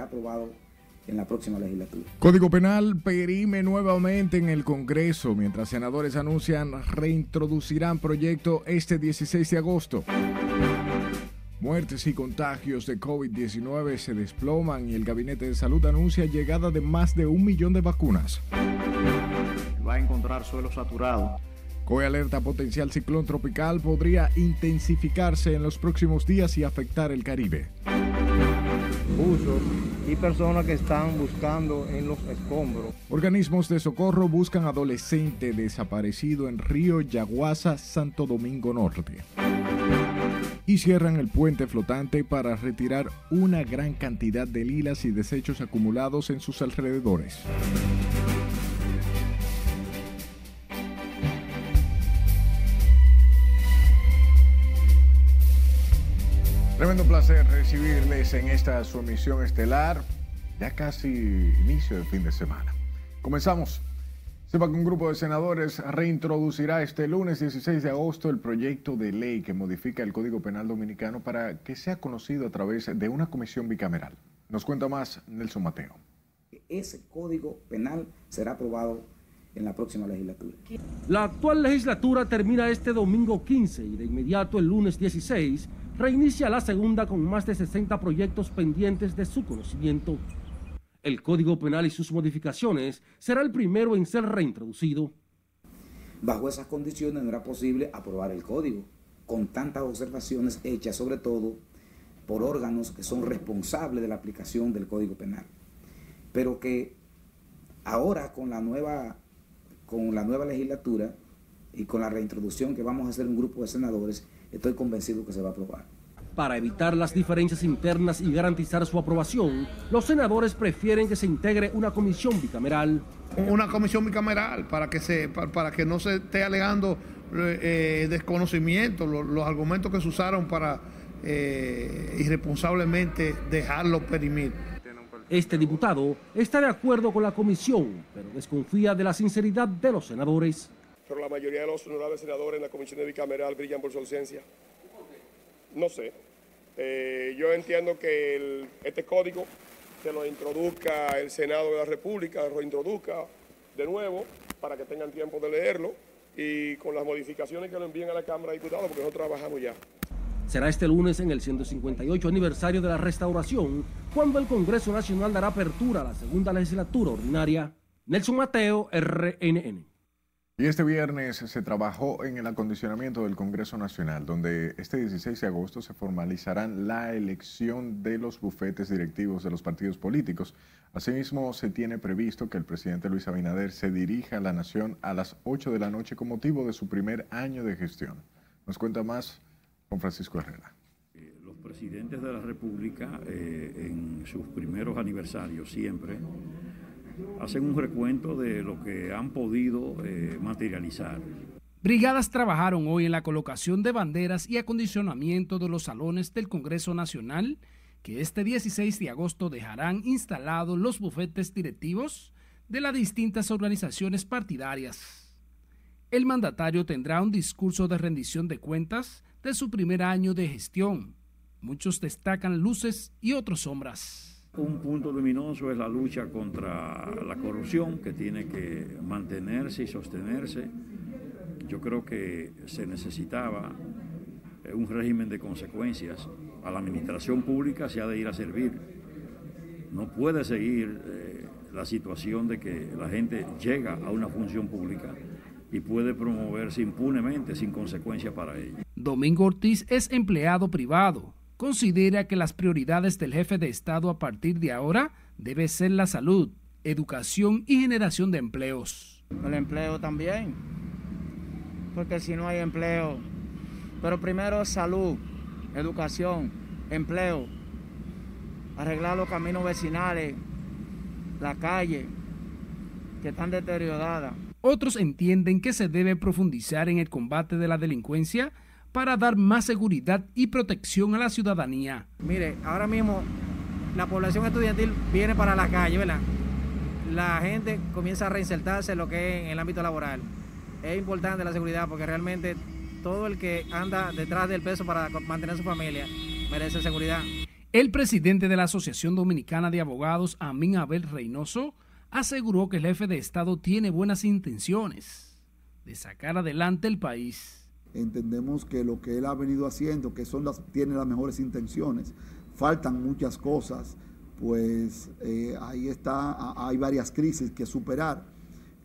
será aprobado en la próxima legislatura. Código Penal perime nuevamente en el Congreso, mientras senadores anuncian reintroducirán proyecto este 16 de agosto. Muertes y contagios de COVID-19 se desploman y el Gabinete de Salud anuncia llegada de más de un millón de vacunas. Va a encontrar suelo saturado. COE alerta potencial ciclón tropical podría intensificarse en los próximos días y afectar el Caribe. Usos y personas que están buscando en los escombros. Organismos de socorro buscan adolescente desaparecido en Río Yaguasa, Santo Domingo Norte. Y cierran el puente flotante para retirar una gran cantidad de lilas y desechos acumulados en sus alrededores. Tremendo placer recibirles en esta su emisión estelar, ya casi inicio del fin de semana. Comenzamos. Sepa que un grupo de senadores reintroducirá este lunes 16 de agosto el proyecto de ley que modifica el Código Penal Dominicano para que sea conocido a través de una comisión bicameral. Nos cuenta más Nelson Mateo. Ese Código Penal será aprobado en la próxima legislatura. La actual legislatura termina este domingo 15 y de inmediato el lunes 16 reinicia la segunda con más de 60 proyectos pendientes de su conocimiento. El Código Penal y sus modificaciones será el primero en ser reintroducido. Bajo esas condiciones no era posible aprobar el código, con tantas observaciones hechas sobre todo por órganos que son responsables de la aplicación del Código Penal. Pero que ahora con la nueva, con la nueva legislatura y con la reintroducción que vamos a hacer un grupo de senadores, estoy convencido que se va a aprobar. Para evitar las diferencias internas y garantizar su aprobación, los senadores prefieren que se integre una comisión bicameral. Una comisión bicameral para que, se, para, que no se esté alegando eh, desconocimiento, los, argumentos que se usaron para eh, irresponsablemente dejarlo perimir. Este diputado está de acuerdo con la comisión, pero desconfía de la sinceridad de los senadores pero la mayoría de los honorables senadores en la comisión bicameral brillan por su ausencia. No sé. Eh, yo entiendo que este código se lo introduzca el Senado de la República, lo introduzca de nuevo para que tengan tiempo de leerlo y con las modificaciones que lo envíen a la Cámara de Diputados, porque nosotros trabajamos ya. Será este lunes en el 158 aniversario de la restauración, cuando el Congreso Nacional dará apertura a la segunda legislatura ordinaria. Nelson Mateo, RNN. Y este viernes se trabajó en el acondicionamiento del Congreso Nacional, donde este 16 de agosto se formalizarán la elección de los bufetes directivos de los partidos políticos. Asimismo, se tiene previsto que el presidente Luis Abinader se dirija a la nación a las 8 de la noche con motivo de su primer año de gestión. Nos cuenta más con Francisco Herrera. Eh, los presidentes de la República, eh, en sus primeros aniversarios siempre, hacen un recuento de lo que han podido eh, materializar. Brigadas trabajaron hoy en la colocación de banderas y acondicionamiento de los salones del Congreso Nacional, que este 16 de agosto dejarán instalados los bufetes directivos de las distintas organizaciones partidarias. El mandatario tendrá un discurso de rendición de cuentas de su primer año de gestión. Muchos destacan luces y otros sombras. Un punto luminoso es la lucha contra la corrupción que tiene que mantenerse y sostenerse. Yo creo que se necesitaba eh, un régimen de consecuencias. A la administración pública se ha de ir a servir. No puede seguir eh, la situación de que la gente llega a una función pública y puede promoverse impunemente sin consecuencia para ello. Domingo Ortiz es empleado privado considera que las prioridades del jefe de Estado a partir de ahora debe ser la salud, educación y generación de empleos. El empleo también, porque si no hay empleo, pero primero salud, educación, empleo, arreglar los caminos vecinales, la calle, que están deterioradas. Otros entienden que se debe profundizar en el combate de la delincuencia para dar más seguridad y protección a la ciudadanía. Mire, ahora mismo la población estudiantil viene para la calle, ¿verdad? La gente comienza a reinsertarse en lo que es en el ámbito laboral. Es importante la seguridad porque realmente todo el que anda detrás del peso para mantener su familia merece seguridad. El presidente de la Asociación Dominicana de Abogados, Amin Abel Reynoso, aseguró que el jefe de Estado tiene buenas intenciones de sacar adelante el país. Entendemos que lo que él ha venido haciendo, que son las, tiene las mejores intenciones, faltan muchas cosas, pues eh, ahí está, hay varias crisis que superar,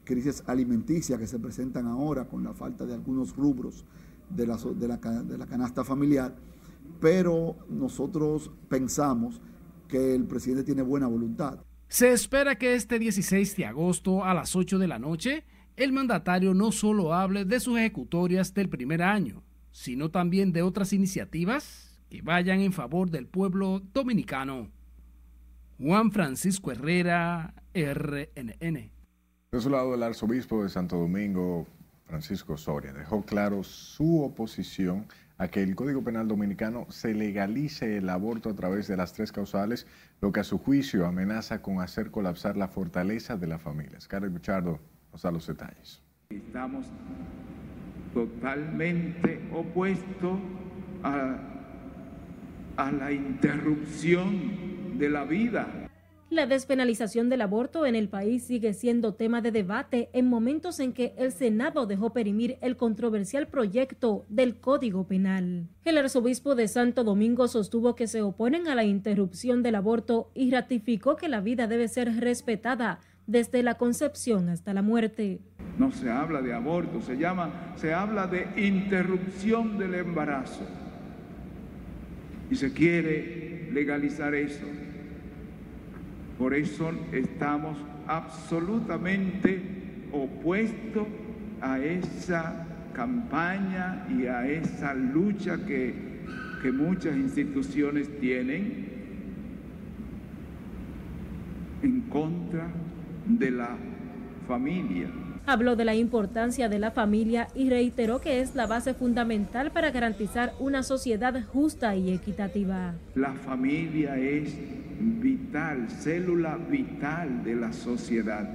crisis alimenticias que se presentan ahora con la falta de algunos rubros de la, de la, de la canasta familiar, pero nosotros pensamos que el presidente tiene buena voluntad. Se espera que este 16 de agosto a las 8 de la noche el mandatario no solo hable de sus ejecutorias del primer año, sino también de otras iniciativas que vayan en favor del pueblo dominicano. Juan Francisco Herrera, RNN. De su lado, el arzobispo de Santo Domingo, Francisco Soria, dejó claro su oposición a que el Código Penal Dominicano se legalice el aborto a través de las tres causales, lo que a su juicio amenaza con hacer colapsar la fortaleza de la familia. Carlos Buchardo da los detalles. Estamos totalmente opuestos a, a la interrupción de la vida la despenalización del aborto en el país sigue siendo tema de debate en momentos en que el Senado dejó perimir el controversial proyecto del Código Penal. El arzobispo de Santo Domingo sostuvo que se oponen a la interrupción del aborto y ratificó que la vida debe ser respetada desde la concepción hasta la muerte. No se habla de aborto, se llama, se habla de interrupción del embarazo. Y se quiere legalizar eso. Por eso estamos absolutamente opuestos a esa campaña y a esa lucha que, que muchas instituciones tienen en contra de la familia. Habló de la importancia de la familia y reiteró que es la base fundamental para garantizar una sociedad justa y equitativa. La familia es vital, célula vital de la sociedad.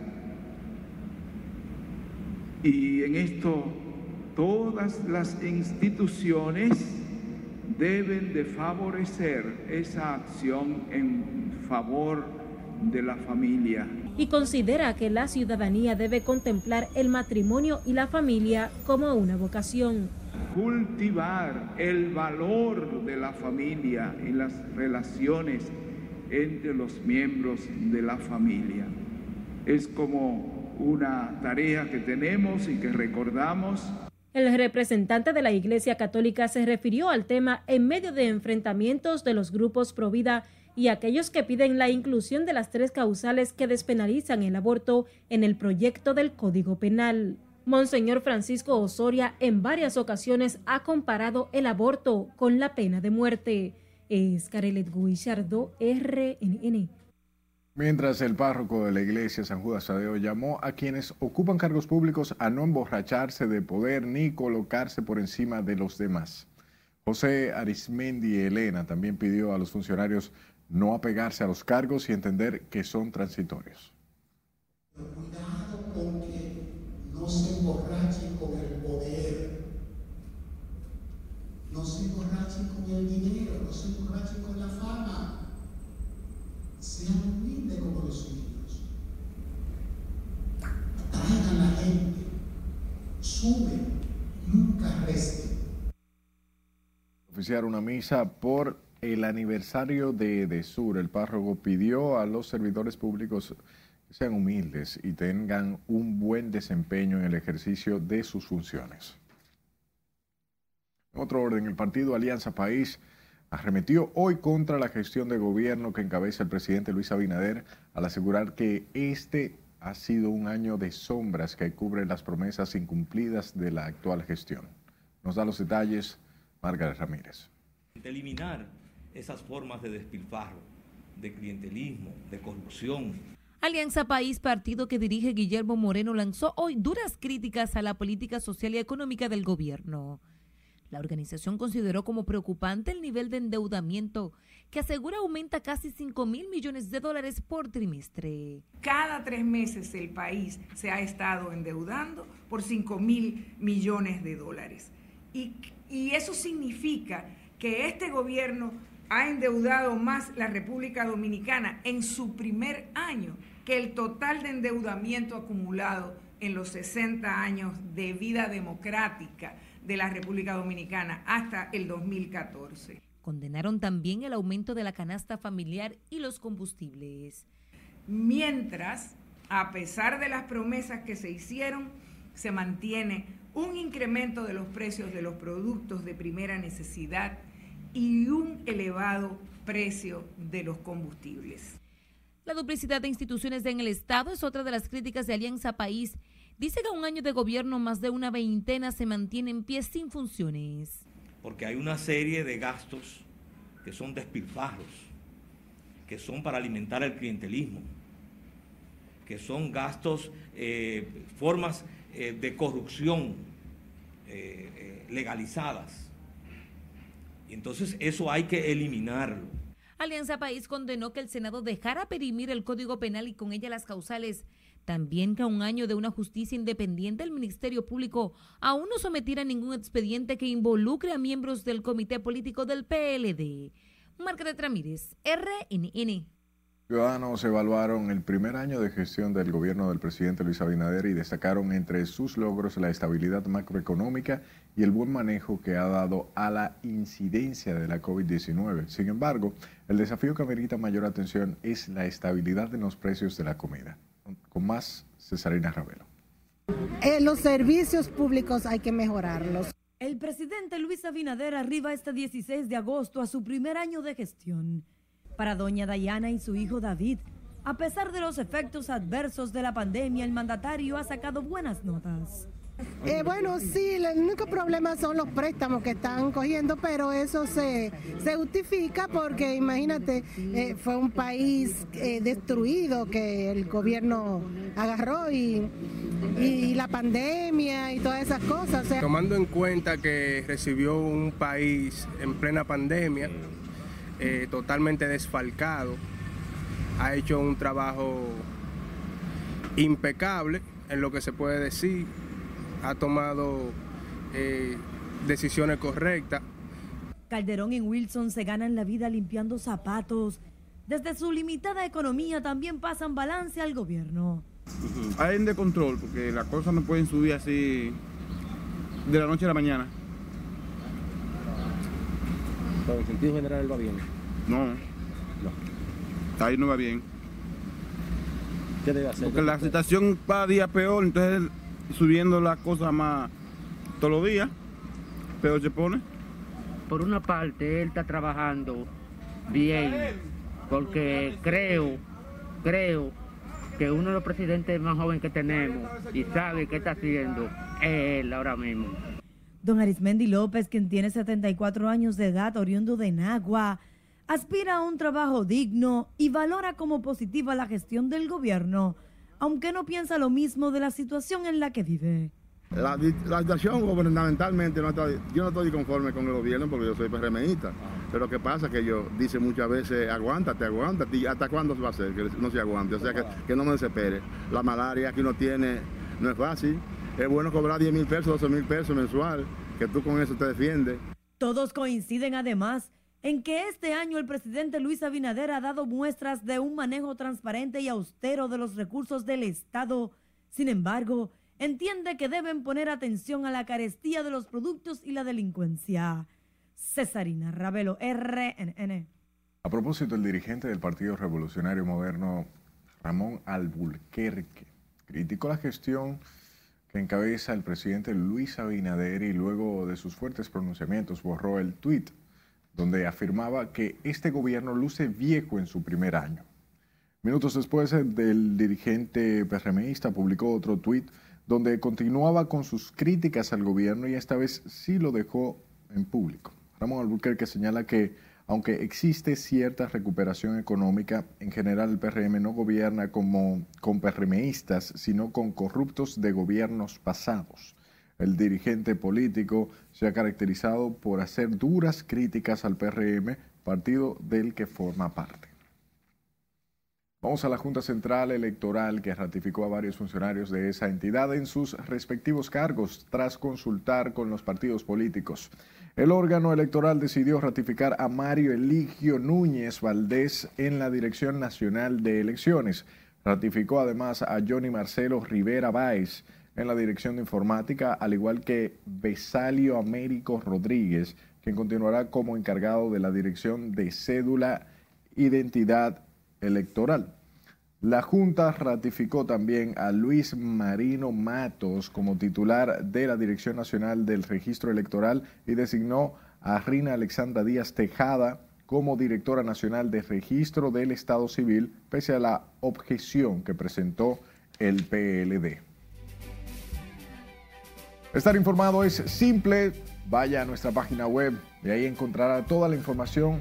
Y en esto todas las instituciones deben de favorecer esa acción en favor de la familia. Y considera que la ciudadanía debe contemplar el matrimonio y la familia como una vocación. Cultivar el valor de la familia y las relaciones entre los miembros de la familia. Es como una tarea que tenemos y que recordamos. El representante de la Iglesia Católica se refirió al tema en medio de enfrentamientos de los grupos pro vida y aquellos que piden la inclusión de las tres causales que despenalizan el aborto en el proyecto del Código Penal. Monseñor Francisco Osoria en varias ocasiones ha comparado el aborto con la pena de muerte es Carelet Guillardo, RNN. Mientras el párroco de la iglesia San Judas Tadeo llamó a quienes ocupan cargos públicos a no emborracharse de poder ni colocarse por encima de los demás. José Arismendi Elena también pidió a los funcionarios no apegarse a los cargos y entender que son transitorios. Cuidado con que no se emborrachen con el poder no se emborrachen con el dinero, no se emborrachen con la fama. Sean humildes como los niños. Traigan a la gente. Suben, nunca resten. Oficiar una misa por el aniversario de, de Sur. El párroco pidió a los servidores públicos que sean humildes y tengan un buen desempeño en el ejercicio de sus funciones. Otro orden, el partido Alianza País arremetió hoy contra la gestión de gobierno que encabeza el presidente Luis Abinader al asegurar que este ha sido un año de sombras que cubre las promesas incumplidas de la actual gestión. Nos da los detalles Margaret Ramírez. eliminar esas formas de despilfarro, de clientelismo, de corrupción. Alianza País, partido que dirige Guillermo Moreno, lanzó hoy duras críticas a la política social y económica del gobierno. La organización consideró como preocupante el nivel de endeudamiento que asegura aumenta casi 5 mil millones de dólares por trimestre. Cada tres meses el país se ha estado endeudando por 5 mil millones de dólares. Y, y eso significa que este gobierno ha endeudado más la República Dominicana en su primer año que el total de endeudamiento acumulado en los 60 años de vida democrática de la República Dominicana hasta el 2014. Condenaron también el aumento de la canasta familiar y los combustibles. Mientras, a pesar de las promesas que se hicieron, se mantiene un incremento de los precios de los productos de primera necesidad y un elevado precio de los combustibles. La duplicidad de instituciones en el Estado es otra de las críticas de Alianza País. Dice que a un año de gobierno más de una veintena se mantiene en pie sin funciones. Porque hay una serie de gastos que son despilfarros, que son para alimentar el clientelismo, que son gastos, eh, formas eh, de corrupción eh, legalizadas entonces eso hay que eliminarlo. Alianza País condenó que el Senado dejara perimir el Código Penal y con ella las causales. También que a un año de una justicia independiente el Ministerio Público aún no sometiera ningún expediente que involucre a miembros del Comité Político del PLD. Margaret Ramírez, RNN. Ciudadanos evaluaron el primer año de gestión del gobierno del presidente Luis Abinader y destacaron entre sus logros la estabilidad macroeconómica y el buen manejo que ha dado a la incidencia de la COVID-19. Sin embargo, el desafío que amerita mayor atención es la estabilidad en los precios de la comida. Con más, Cesarina Ravelo. Eh, los servicios públicos hay que mejorarlos. El presidente Luis Abinader arriba este 16 de agosto a su primer año de gestión. Para doña Dayana y su hijo David, a pesar de los efectos adversos de la pandemia, el mandatario ha sacado buenas notas. Eh, bueno, sí, el único problema son los préstamos que están cogiendo, pero eso se, se justifica porque imagínate, eh, fue un país eh, destruido que el gobierno agarró y, y, la pandemia y todas esas cosas. Tomando en cuenta que recibió un país en plena pandemia, eh, totalmente desfalcado. Ha hecho un trabajo impecable en lo que se puede decir. Ha tomado eh, decisiones correctas. Calderón y Wilson se ganan la vida limpiando zapatos. Desde su limitada economía también pasan balance al gobierno. Hay de control porque las cosas no pueden subir así de la noche a la mañana en sentido general va bien. No. No. Ahí no va bien. ¿Qué debe hacer? Porque la situación va día peor, entonces subiendo las cosas más todos los días, peor se pone. Por una parte, él está trabajando bien, porque creo, creo que uno de los presidentes más jóvenes que tenemos y sabe qué está haciendo es él ahora mismo. Don Arismendi López, quien tiene 74 años de edad, oriundo de Nagua, aspira a un trabajo digno y valora como positiva la gestión del gobierno, aunque no piensa lo mismo de la situación en la que vive. La, situación gubernamentalmente, yo no estoy conforme con el gobierno porque yo soy PRMista, pero ¿qué pasa? Que yo dice muchas veces, aguántate, aguántate, ¿hasta cuándo se va a hacer? Que no se aguante, o sea, que, que no me desespere. La malaria que uno tiene no es fácil es bueno cobrar 10 mil pesos, 12 mil pesos mensual, que tú con eso te defiendes. Todos coinciden además en que este año el presidente Luis Abinader ha dado muestras de un manejo transparente y austero de los recursos del Estado. Sin embargo, entiende que deben poner atención a la carestía de los productos y la delincuencia. Cesarina Ravelo, RNN. A propósito, el dirigente del Partido Revolucionario Moderno, Ramón Alburquerque, criticó la gestión que encabeza el presidente Luis Abinader y luego de sus fuertes pronunciamientos borró el tuit donde afirmaba que este gobierno luce viejo en su primer año. Minutos después, el dirigente PRMista publicó otro tuit donde continuaba con sus críticas al gobierno y esta vez sí lo dejó en público. Ramón Albuquerque señala que aunque existe cierta recuperación económica, en general el PRM no gobierna como con PRMistas, sino con corruptos de gobiernos pasados. El dirigente político se ha caracterizado por hacer duras críticas al PRM, partido del que forma parte. Vamos a la Junta Central Electoral que ratificó a varios funcionarios de esa entidad en sus respectivos cargos tras consultar con los partidos políticos. El órgano electoral decidió ratificar a Mario Eligio Núñez Valdés en la Dirección Nacional de Elecciones. Ratificó además a Johnny Marcelo Rivera Báez en la Dirección de Informática, al igual que Besalio Américo Rodríguez, quien continuará como encargado de la Dirección de Cédula Identidad electoral. La Junta ratificó también a Luis Marino Matos como titular de la Dirección Nacional del Registro Electoral y designó a Rina Alexandra Díaz Tejada como directora nacional de registro del Estado Civil, pese a la objeción que presentó el PLD. Estar informado es simple, vaya a nuestra página web y ahí encontrará toda la información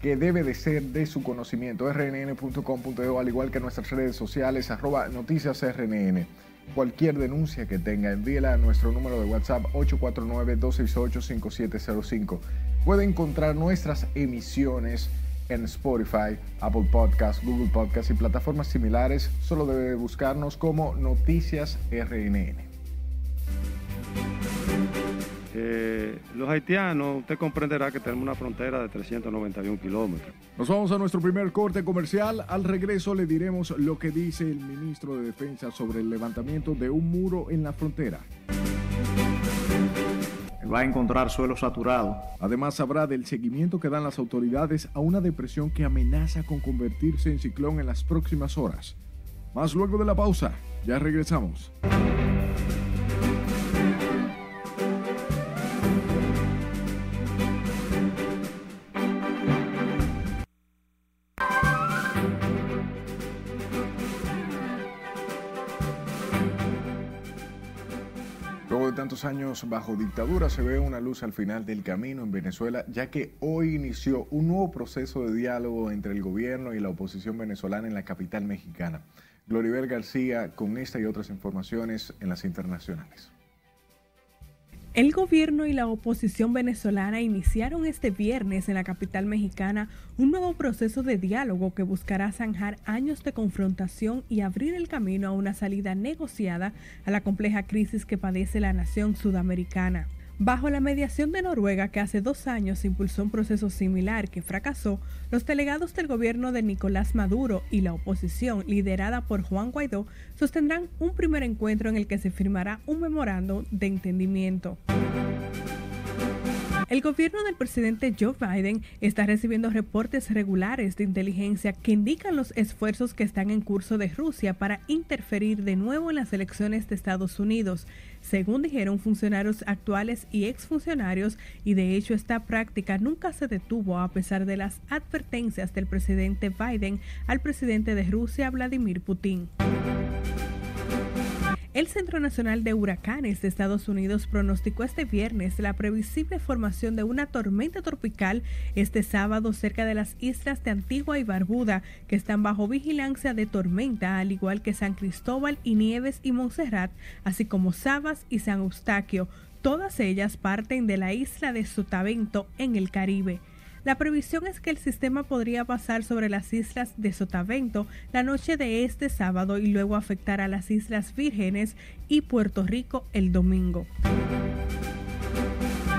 que debe de ser de su conocimiento. rnn.com.de, al igual que nuestras redes sociales, arroba noticias rnn. Cualquier denuncia que tenga, envíela a nuestro número de WhatsApp 849-268-5705. Puede encontrar nuestras emisiones en Spotify, Apple Podcasts, Google Podcasts y plataformas similares. Solo debe buscarnos como Noticias RNN. Eh, los haitianos, usted comprenderá que tenemos una frontera de 391 kilómetros. Nos vamos a nuestro primer corte comercial. Al regreso le diremos lo que dice el ministro de Defensa sobre el levantamiento de un muro en la frontera. Va a encontrar suelo saturado. Además habrá del seguimiento que dan las autoridades a una depresión que amenaza con convertirse en ciclón en las próximas horas. Más luego de la pausa. Ya regresamos. Tantos años bajo dictadura se ve una luz al final del camino en Venezuela, ya que hoy inició un nuevo proceso de diálogo entre el gobierno y la oposición venezolana en la capital mexicana. Gloribel García con esta y otras informaciones en las internacionales. El gobierno y la oposición venezolana iniciaron este viernes en la capital mexicana un nuevo proceso de diálogo que buscará zanjar años de confrontación y abrir el camino a una salida negociada a la compleja crisis que padece la nación sudamericana. Bajo la mediación de Noruega, que hace dos años impulsó un proceso similar que fracasó, los delegados del gobierno de Nicolás Maduro y la oposición, liderada por Juan Guaidó, sostendrán un primer encuentro en el que se firmará un memorando de entendimiento. El gobierno del presidente Joe Biden está recibiendo reportes regulares de inteligencia que indican los esfuerzos que están en curso de Rusia para interferir de nuevo en las elecciones de Estados Unidos, según dijeron funcionarios actuales y exfuncionarios, y de hecho esta práctica nunca se detuvo a pesar de las advertencias del presidente Biden al presidente de Rusia, Vladimir Putin. El Centro Nacional de Huracanes de Estados Unidos pronosticó este viernes la previsible formación de una tormenta tropical este sábado cerca de las islas de Antigua y Barbuda, que están bajo vigilancia de tormenta, al igual que San Cristóbal y Nieves y Montserrat, así como Sabas y San Eustaquio. Todas ellas parten de la isla de Sotavento en el Caribe. La previsión es que el sistema podría pasar sobre las islas de Sotavento la noche de este sábado y luego afectar a las Islas Vírgenes y Puerto Rico el domingo.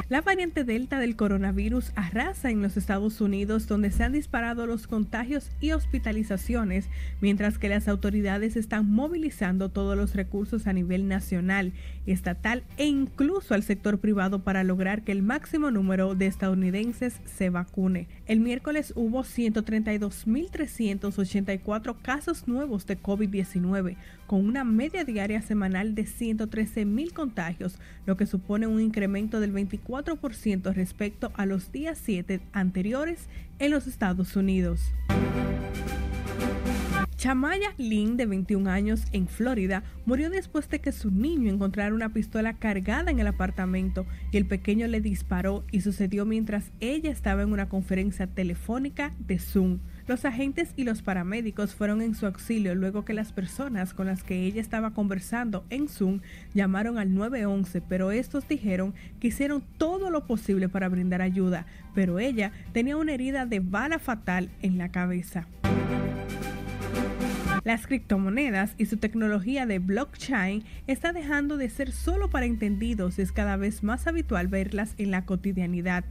La variante Delta del coronavirus arrasa en los Estados Unidos donde se han disparado los contagios y hospitalizaciones, mientras que las autoridades están movilizando todos los recursos a nivel nacional, estatal e incluso al sector privado para lograr que el máximo número de estadounidenses se vacune. El miércoles hubo 132.384 casos nuevos de COVID-19, con una media diaria semanal de 113.000 contagios, lo que supone un incremento del 24 respecto a los días 7 anteriores en los Estados Unidos. Chamaya Lynn, de 21 años, en Florida, murió después de que su niño encontrara una pistola cargada en el apartamento y el pequeño le disparó y sucedió mientras ella estaba en una conferencia telefónica de Zoom. Los agentes y los paramédicos fueron en su auxilio luego que las personas con las que ella estaba conversando en Zoom llamaron al 911, pero estos dijeron que hicieron todo lo posible para brindar ayuda, pero ella tenía una herida de bala fatal en la cabeza. Las criptomonedas y su tecnología de blockchain está dejando de ser solo para entendidos y es cada vez más habitual verlas en la cotidianidad.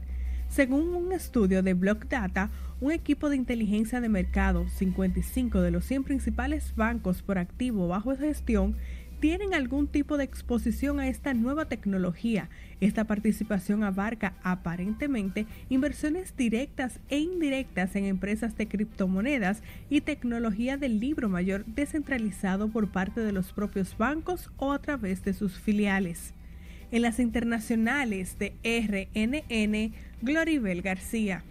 Según un estudio de Block Data, un equipo de inteligencia de mercado, 55 de los 100 principales bancos por activo bajo gestión, tienen algún tipo de exposición a esta nueva tecnología. Esta participación abarca aparentemente inversiones directas e indirectas en empresas de criptomonedas y tecnología del libro mayor descentralizado por parte de los propios bancos o a través de sus filiales. En las internacionales de RNN, Gloribel García.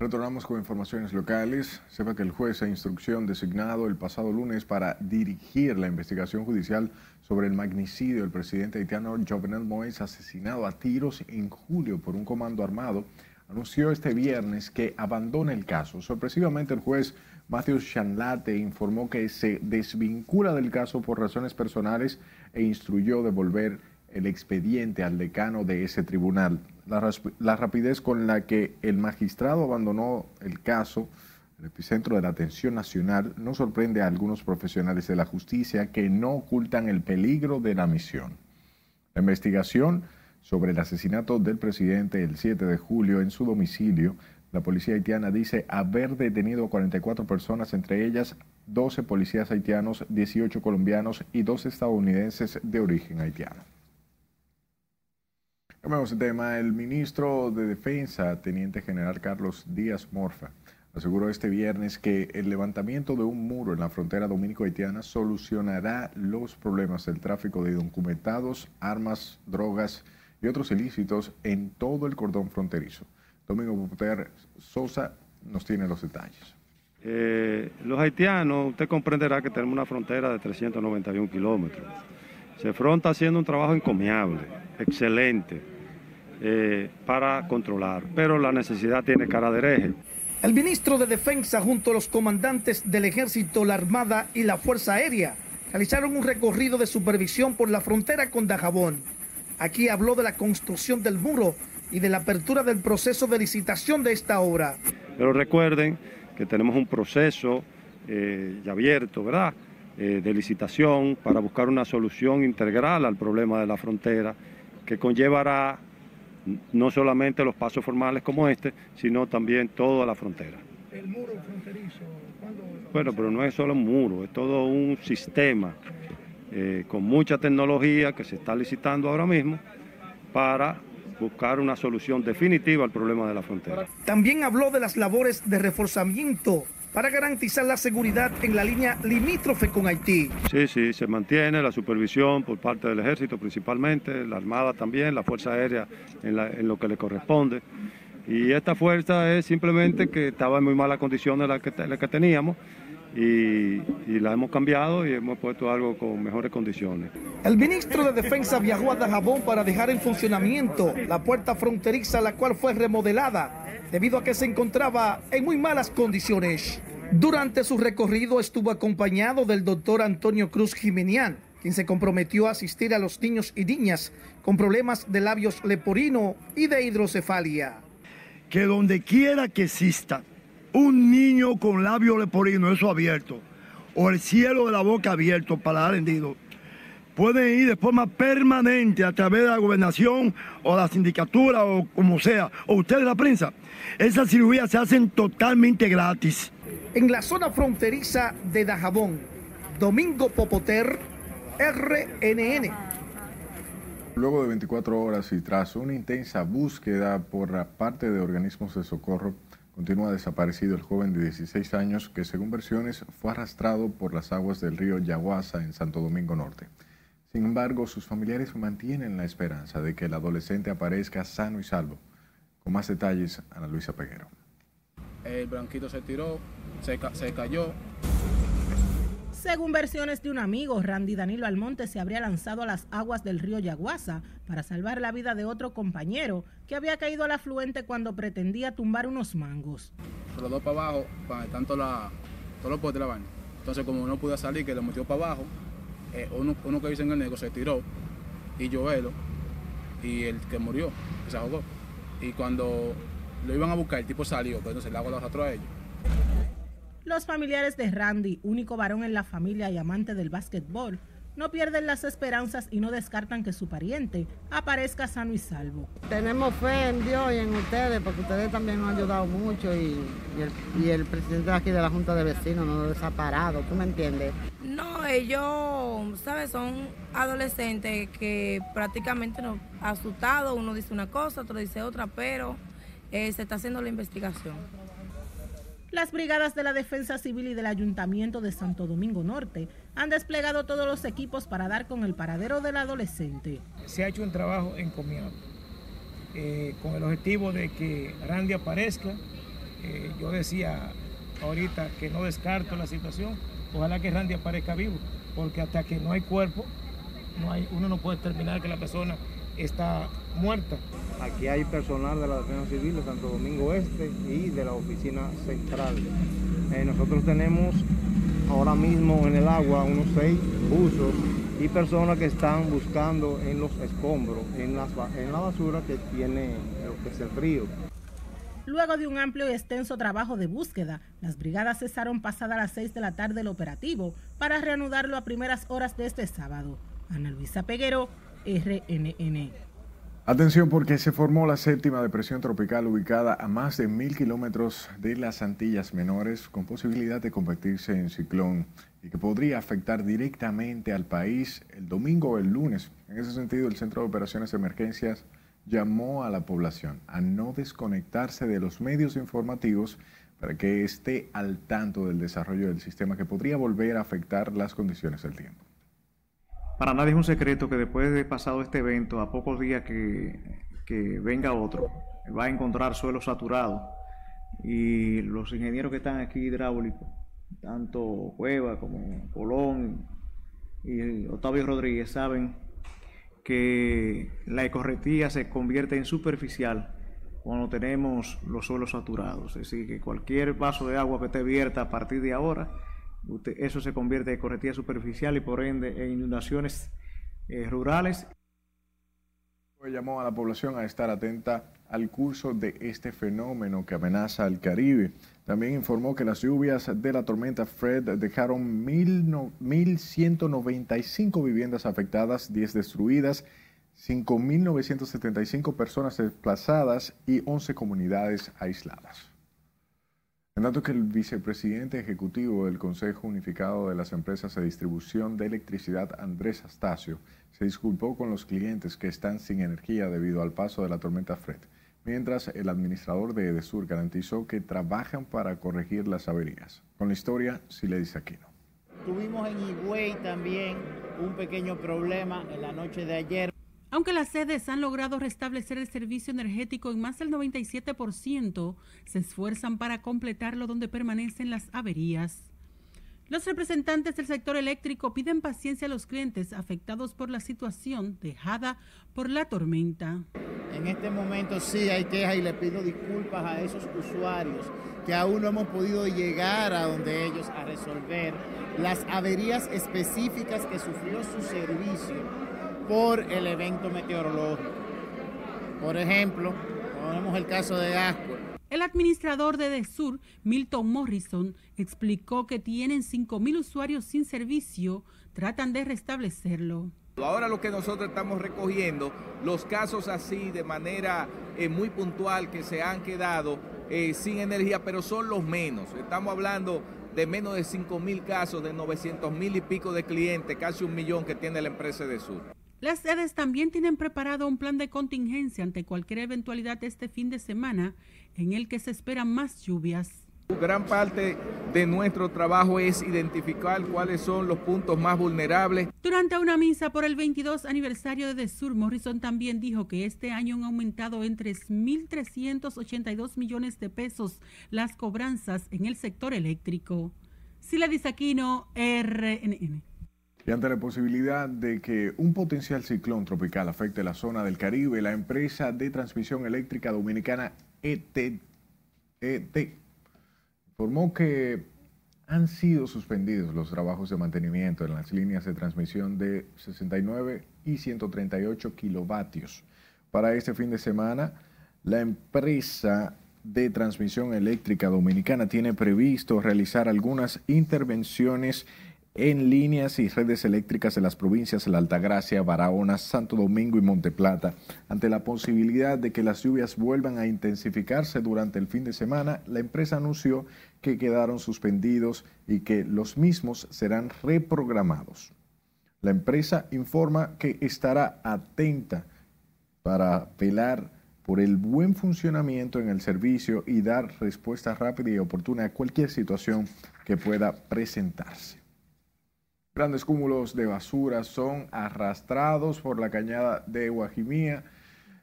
Retornamos con informaciones locales. Sepa que el juez de instrucción designado el pasado lunes para dirigir la investigación judicial sobre el magnicidio del presidente haitiano Jovenel Moïse, asesinado a tiros en julio por un comando armado, anunció este viernes que abandona el caso. Sorpresivamente, el juez Matthew Chanlate informó que se desvincula del caso por razones personales e instruyó devolver el expediente al decano de ese tribunal. La, rapidez con la que el magistrado abandonó el caso, el epicentro de la atención nacional, no sorprende a algunos profesionales de la justicia que no ocultan el peligro de la misión. La investigación sobre el asesinato del presidente el 7 de julio en su domicilio, la policía haitiana dice haber detenido a 44 personas, entre ellas 12 policías haitianos, 18 colombianos y dos estadounidenses de origen haitiano. Cambiamos el tema. El ministro de Defensa, Teniente General Carlos Díaz Morfa, aseguró este viernes que el levantamiento de un muro en la frontera dominico-haitiana solucionará los problemas del tráfico de documentados, armas, drogas y otros ilícitos en todo el cordón fronterizo. Domingo Puter Sosa nos tiene los detalles. Eh, los haitianos, usted comprenderá que tenemos una frontera de 391 kilómetros. Se fronta haciendo un trabajo encomiable, excelente eh, para controlar, pero la necesidad tiene cara de hereje. El ministro de Defensa junto a los comandantes del Ejército, la Armada y la Fuerza Aérea realizaron un recorrido de supervisión por la frontera con Dajabón. Aquí habló de la construcción del muro y de la apertura del proceso de licitación de esta obra. Pero recuerden que tenemos un proceso eh, ya abierto, ¿verdad? Eh, de licitación para buscar una solución integral al problema de la frontera que conllevará no solamente los pasos formales como este, sino también toda la frontera. El muro fronterizo. Bueno, pero no es solo un muro, es todo un sistema eh, con mucha tecnología que se está licitando ahora mismo para buscar una solución definitiva al problema de la frontera. También habló de las labores de reforzamiento para garantizar la seguridad en la línea limítrofe con Haití. Sí, sí, se mantiene la supervisión por parte del ejército principalmente, la Armada también, la Fuerza Aérea en, lo que le corresponde. Y esta fuerza es simplemente que estaba en muy malas condiciones la que, que teníamos y, y, la hemos cambiado y hemos puesto algo con mejores condiciones. El ministro de Defensa viajó a Dajabón para dejar en funcionamiento la puerta fronteriza, la cual fue remodelada debido a que se encontraba en muy malas condiciones. Durante su recorrido estuvo acompañado del doctor Antonio Cruz Jimenian, quien se comprometió a asistir a los niños y niñas con problemas de labios leporino y de hidrocefalia. Que donde quiera que exista un niño con labio leporino, eso abierto, o el cielo de la boca abierto para dar hendido, pueden ir de forma permanente a través de la gobernación o la sindicatura o como sea, o ustedes la prensa. Esas cirugías se hacen totalmente gratis. En la zona fronteriza de Dajabón, Domingo Popoter, RNN. Luego de 24 horas y tras una intensa búsqueda por la parte de organismos de socorro, continúa desaparecido el joven de 16 años que según versiones fue arrastrado por las aguas del río Yaguasa en Santo Domingo Norte. Sin embargo, sus familiares mantienen la esperanza de que el adolescente aparezca sano y salvo. Con más detalles, Ana Luisa Peguero. El blanquito se tiró, se, cayó. Según versiones de un amigo, Randy Danilo Almonte se habría lanzado a las aguas del río Yaguasa para salvar la vida de otro compañero que había caído al afluente cuando pretendía tumbar unos mangos. Los dos para abajo, para tanto la, todos los de la baña. Entonces, como no pudo salir, que lo metió para abajo, eh, uno, que dice en el negro se tiró y Joelo y el que murió, que se ahogó. Y cuando lo iban a buscar, el tipo salió, pero entonces el agua lo arrastró a ellos. Los familiares de Randy, único varón en la familia y amante del básquetbol, no pierden las esperanzas y no descartan que su pariente aparezca sano y salvo. Tenemos fe en Dios y en ustedes, porque ustedes también nos han ayudado mucho y, y, el, presidente de aquí de la Junta de Vecinos nos ha desaparado, ¿tú me entiendes? No, ellos, ¿sabes? Son adolescentes que prácticamente no asustados, uno dice una cosa, otro dice otra, pero eh, se está haciendo la investigación. Las brigadas de la Defensa Civil y del Ayuntamiento de Santo Domingo Norte han desplegado todos los equipos para dar con el paradero del adolescente. Se ha hecho un trabajo encomiable eh, con el objetivo de que Randy aparezca. Eh, yo decía ahorita que no descarto la situación. Ojalá que Randy aparezca vivo, porque hasta que no hay cuerpo, no hay, uno no puede determinar que la persona está muerta. Aquí hay personal de la Defensa Civil de Santo Domingo Este y de la Oficina Central. Eh, nosotros tenemos ahora mismo en el agua unos seis buzos y personas que están buscando en los escombros, en, en la basura que tiene lo que es el río. Luego de un amplio y extenso trabajo de búsqueda, las brigadas cesaron pasada las 6 de la tarde el operativo para reanudarlo a primeras horas de este sábado. Ana Luisa Peguero, RNN. Atención porque se formó la séptima depresión tropical ubicada a más de mil kilómetros de las Antillas Menores con posibilidad de convertirse en ciclón y que podría afectar directamente al país el domingo o el lunes. En ese sentido, el Centro de Operaciones de Emergencias llamó a la población a no desconectarse de los medios informativos para que esté al tanto del desarrollo del sistema que podría volver a afectar las condiciones del tiempo. Para nadie es un secreto que después de pasado este evento, a pocos días que, venga otro, va a encontrar suelo saturado. Y los ingenieros que están aquí hidráulicos, tanto Cueva como Colón y Octavio Rodríguez, saben que la ecorretía se convierte en superficial cuando tenemos los suelos saturados. Es decir, que cualquier vaso de agua que te vierta a partir de ahora eso se convierte en corretía superficial y por ende en inundaciones eh, rurales. Llamó a la población a estar atenta al curso de este fenómeno que amenaza al Caribe. También informó que las lluvias de la tormenta Fred dejaron 1.195 viviendas afectadas, 10 destruidas, 5.975 personas desplazadas y 11 comunidades aisladas. En tanto que el vicepresidente ejecutivo del Consejo Unificado de las Empresas de Distribución de Electricidad, Andrés Astacio, se disculpó con los clientes que están sin energía debido al paso de la tormenta Fred, mientras el administrador de Edesur garantizó que trabajan para corregir las averías. Con la historia, dice Aquino. Tuvimos en Higüey también un pequeño problema en la noche de ayer. Aunque las sedes han logrado restablecer el servicio energético en más del 97%, se esfuerzan para completarlo donde permanecen las averías. Los representantes del sector eléctrico piden paciencia a los clientes afectados por la situación dejada por la tormenta. En este momento sí hay quejas y le pido disculpas a esos usuarios que aún no hemos podido llegar a donde ellos a resolver las averías específicas que sufrió su servicio por el evento meteorológico. Por ejemplo, ponemos el caso de Ascua. El administrador de DESUR, Milton Morrison, explicó que tienen 5.000 usuarios sin servicio, tratan de restablecerlo. Ahora lo que nosotros estamos recogiendo, los casos así de manera eh, muy puntual que se han quedado eh, sin energía, pero son los menos. Estamos hablando de menos de 5 mil casos, de 900 mil y pico de clientes, casi un millón que tiene la empresa de Sur. Las sedes también tienen preparado un plan de contingencia ante cualquier eventualidad este fin de semana en el que se esperan más lluvias. Gran parte de nuestro trabajo es identificar cuáles son los puntos más vulnerables. Durante una misa por el 22 aniversario de Desur, Morrison también dijo que este año han aumentado en 3.382 millones de pesos las cobranzas en el sector eléctrico. Sila Disaquino, RNN. Y ante la posibilidad de que un potencial ciclón tropical afecte la zona del Caribe, la empresa de transmisión eléctrica dominicana ET, ET informó que han sido suspendidos los trabajos de mantenimiento en las líneas de transmisión de 69 y 138 kilovatios. Para este fin de semana, la empresa de Transmisión Eléctrica Dominicana tiene previsto realizar algunas intervenciones en líneas y redes eléctricas de las provincias de La Altagracia, Barahona, Santo Domingo y Monteplata. Ante la posibilidad de que las lluvias vuelvan a intensificarse durante el fin de semana, la empresa anunció que quedaron suspendidos y que los mismos serán reprogramados. La empresa informa que estará atenta para velar por el buen funcionamiento en el servicio y dar respuesta rápida y oportuna a cualquier situación que pueda presentarse. Grandes cúmulos de basura son arrastrados por la cañada de Guajimía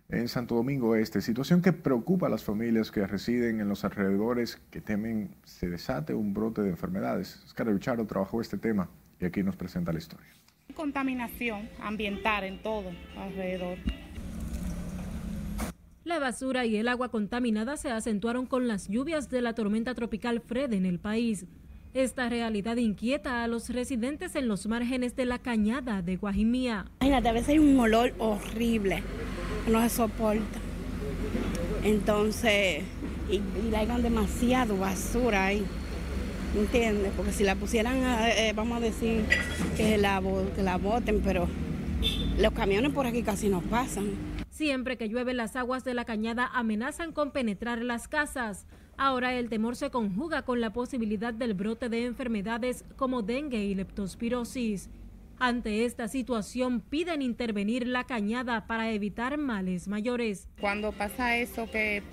en Santo Domingo Este, situación que preocupa a las familias que residen en los alrededores que temen se desate un brote de enfermedades. Oscar Lucharo trabajó este tema y aquí nos presenta la historia. Contaminación ambiental en todo alrededor. La basura y el agua contaminada se acentuaron con las lluvias de la tormenta tropical Fred en el país. Esta realidad inquieta a los residentes en los márgenes de la cañada de Guajimía. Imagínate, a veces hay un olor horrible, no se soporta. Entonces, y, y hagan demasiado basura ahí, ¿entiendes? Porque si la pusieran, eh, vamos a decir que la, que la boten, pero los camiones por aquí casi no pasan. Siempre que llueve, las aguas de la cañada amenazan con penetrar las casas. Ahora el temor se conjuga con la posibilidad del brote de enfermedades como dengue y leptospirosis. Ante esta situación piden intervenir la cañada para evitar males mayores. Cuando pasa eso que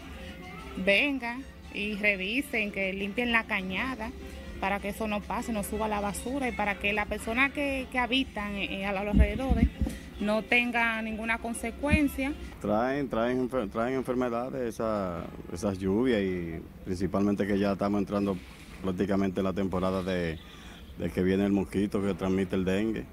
vengan y revisen, que limpien la cañada para que eso no pase, no suba la basura y para que las personas que, que habitan eh, a los alrededores no tenga ninguna consecuencia. Traen, traen, traen enfermedades esa, esas lluvias y principalmente que ya estamos entrando prácticamente en la temporada de, de que viene el mosquito que transmite el dengue.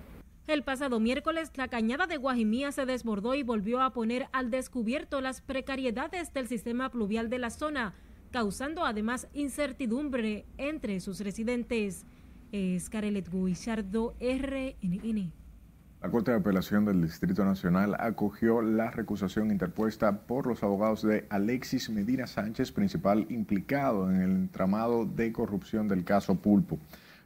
El pasado miércoles, la cañada de Guajimía se desbordó y volvió a poner al descubierto las precariedades del sistema pluvial de la zona, causando además incertidumbre entre sus residentes. Es Carelet Guichardo, RNN. La Corte de Apelación del Distrito Nacional acogió la recusación interpuesta por los abogados de Alexis Medina Sánchez, principal implicado en el entramado de corrupción del caso Pulpo.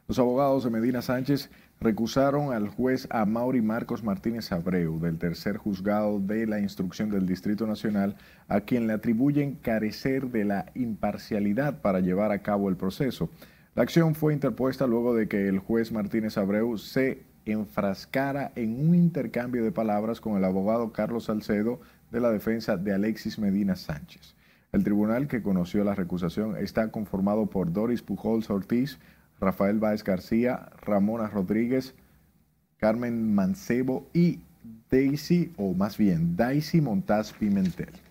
Los abogados de Medina Sánchez recusaron al juez Amaury Marcos Martínez Abreu del tercer juzgado de la instrucción del Distrito Nacional, a quien le atribuyen carecer de la imparcialidad para llevar a cabo el proceso. La acción fue interpuesta luego de que el juez Martínez Abreu se enfrascara en un intercambio de palabras con el abogado Carlos Salcedo de la defensa de Alexis Medina Sánchez. El tribunal que conoció la recusación está conformado por Doris Pujols Ortiz, Rafael Báez García, Ramona Rodríguez, Carmen Mancebo y Daisy, o más bien Daisy Montaz Pimentel.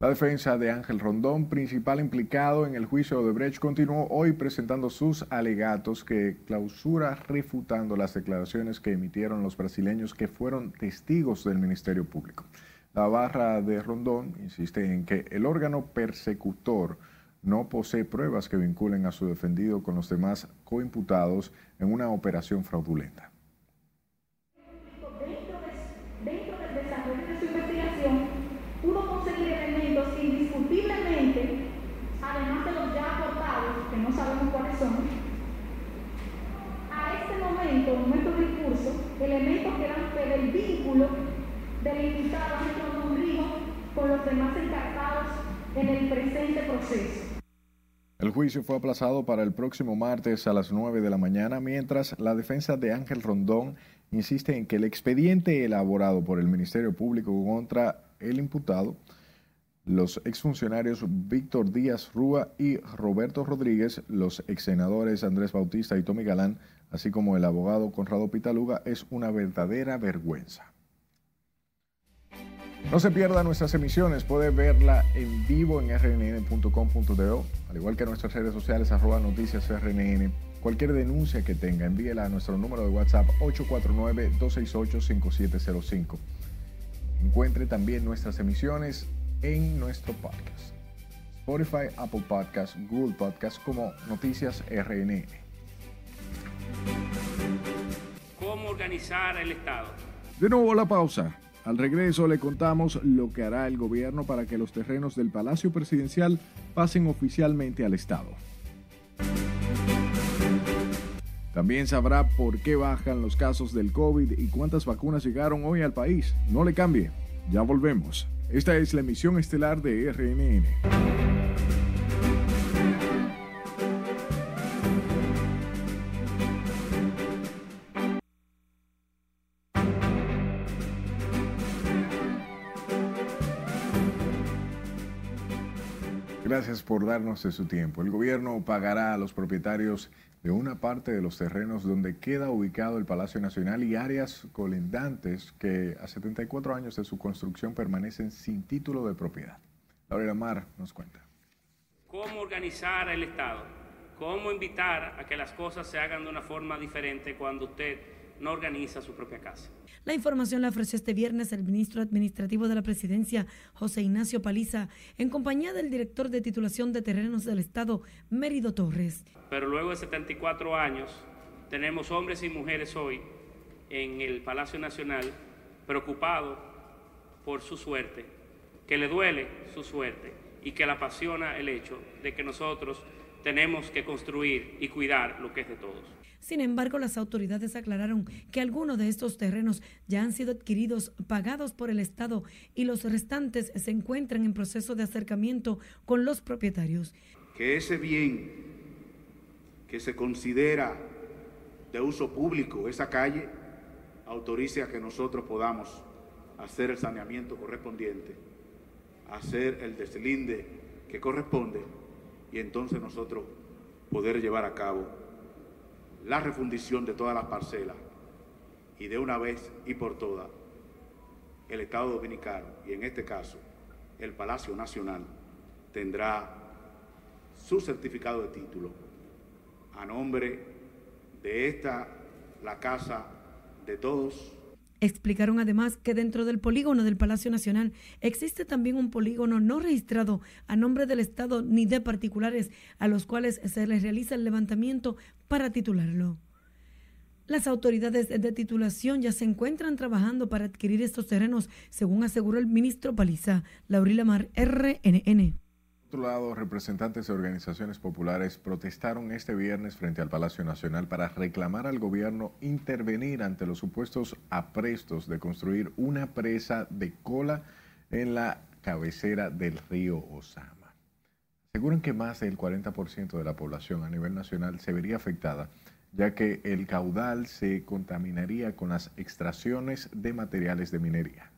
La defensa de Ángel Rondón, principal implicado en el juicio de Brecht, continuó hoy presentando sus alegatos que clausura refutando las declaraciones que emitieron los brasileños que fueron testigos del Ministerio Público. La barra de Rondón insiste en que el órgano persecutor no posee pruebas que vinculen a su defendido con los demás coimputados en una operación fraudulenta. Dentro del desarrollo de su investigación, pudo conseguir elementos que indiscutiblemente, además de los ya aportados, que no sabemos cuáles son, a este momento, en nuestro discurso, elementos que dan fe del vínculo del imputado Ángel Rijo con los el. El juicio fue aplazado para el próximo martes a las 9 de la mañana, mientras la defensa de Ángel Rondón insiste en que el expediente elaborado por el Ministerio Público contra el imputado, los exfuncionarios Víctor Díaz Rúa y Roberto Rodríguez, los exsenadores Andrés Bautista y Tommy Galán, así como el abogado Conrado Pitaluga, es una verdadera vergüenza. No se pierda nuestras emisiones, puede verla en vivo en rnn.com.do, al igual que nuestras redes sociales, arroba noticias rnn. Cualquier denuncia que tenga, envíela a nuestro número de WhatsApp 849-268-5705. Encuentre también nuestras emisiones en nuestro podcast. Spotify, Apple Podcast, Google Podcast como Noticias RNN. ¿Cómo organizar el Estado? De nuevo la pausa. Al regreso le contamos lo que hará el gobierno para que los terrenos del Palacio Presidencial pasen oficialmente al Estado. También sabrá por qué bajan los casos del COVID y cuántas vacunas llegaron hoy al país. No le cambie, ya volvemos. Esta es la emisión estelar de RNN. Gracias por darnos de su tiempo. El gobierno pagará a los propietarios de una parte de los terrenos donde queda ubicado el Palacio Nacional y áreas colindantes que a 74 años de su construcción permanecen sin título de propiedad. Laura Mar nos cuenta. ¿Cómo organizar el Estado? ¿Cómo invitar a que las cosas se hagan de una forma diferente cuando usted no organiza su propia casa? La información la ofreció este viernes el ministro administrativo de la presidencia, José Ignacio Paliza, en compañía del director de titulación de terrenos del Estado, Mérido Torres. Pero luego de 74 años, tenemos hombres y mujeres hoy en el Palacio Nacional preocupados por su suerte, que le duele su suerte y que le apasiona el hecho de que nosotros tenemos que construir y cuidar lo que es de todos. Sin embargo, las autoridades aclararon que algunos de estos terrenos ya han sido adquiridos, pagados por el Estado y los restantes se encuentran en proceso de acercamiento con los propietarios. Que ese bien que se considera de uso público, esa calle, autorice a que nosotros podamos hacer el saneamiento correspondiente, hacer el deslinde que corresponde y entonces nosotros poder llevar a cabo la refundición de todas las parcelas y de una vez y por todas el Estado Dominicano y en este caso el Palacio Nacional tendrá su certificado de título a nombre de esta, la casa de todos Explicaron además que dentro del polígono del Palacio Nacional existe también un polígono no registrado a nombre del Estado ni de particulares a los cuales se les realiza el levantamiento para titularlo. Las autoridades de titulación ya se encuentran trabajando para adquirir estos terrenos, según aseguró el ministro Paliza, Laurila Mar, RNN. Otro lado, representantes de organizaciones populares protestaron este viernes frente al Palacio Nacional para reclamar al gobierno intervenir ante los supuestos aprestos de construir una presa de cola en la cabecera del río Osama. Aseguran que más del 40% de la población a nivel nacional se vería afectada, ya que el caudal se contaminaría con las extracciones de materiales de minería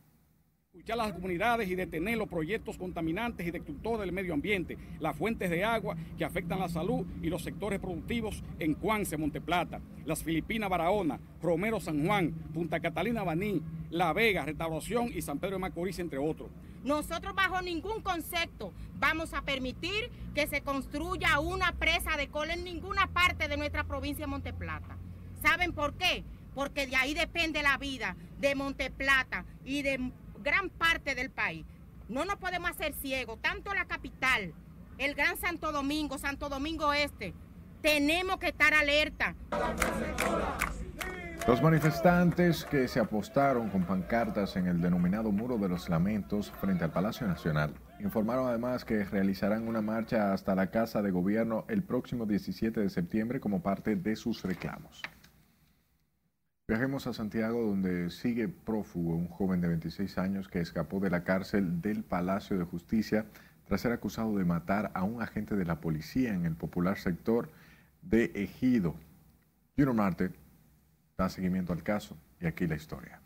escuchar las comunidades y detener los proyectos contaminantes y destructores del medio ambiente, las fuentes de agua que afectan la salud y los sectores productivos en Cuance, Monteplata, las Filipinas Barahona, Romero San Juan, Punta Catalina Baní, La Vega, Restauración y San Pedro de Macorís, entre otros. Nosotros bajo ningún concepto vamos a permitir que se construya una presa de cola en ninguna parte de nuestra provincia de Monteplata. ¿Saben por qué? Porque de ahí depende la vida de Monteplata y de gran parte del país. No nos podemos hacer ciegos, tanto la capital, el Gran Santo Domingo, Santo Domingo Este. Tenemos que estar alerta. Los manifestantes que se apostaron con pancartas en el denominado Muro de los Lamentos frente al Palacio Nacional informaron además que realizarán una marcha hasta la Casa de Gobierno el próximo 17 de septiembre como parte de sus reclamos. Viajemos a Santiago donde sigue prófugo un joven de 26 años que escapó de la cárcel del Palacio de Justicia tras ser acusado de matar a un agente de la policía en el popular sector de Ejido. Juno Marte da seguimiento al caso y aquí la historia.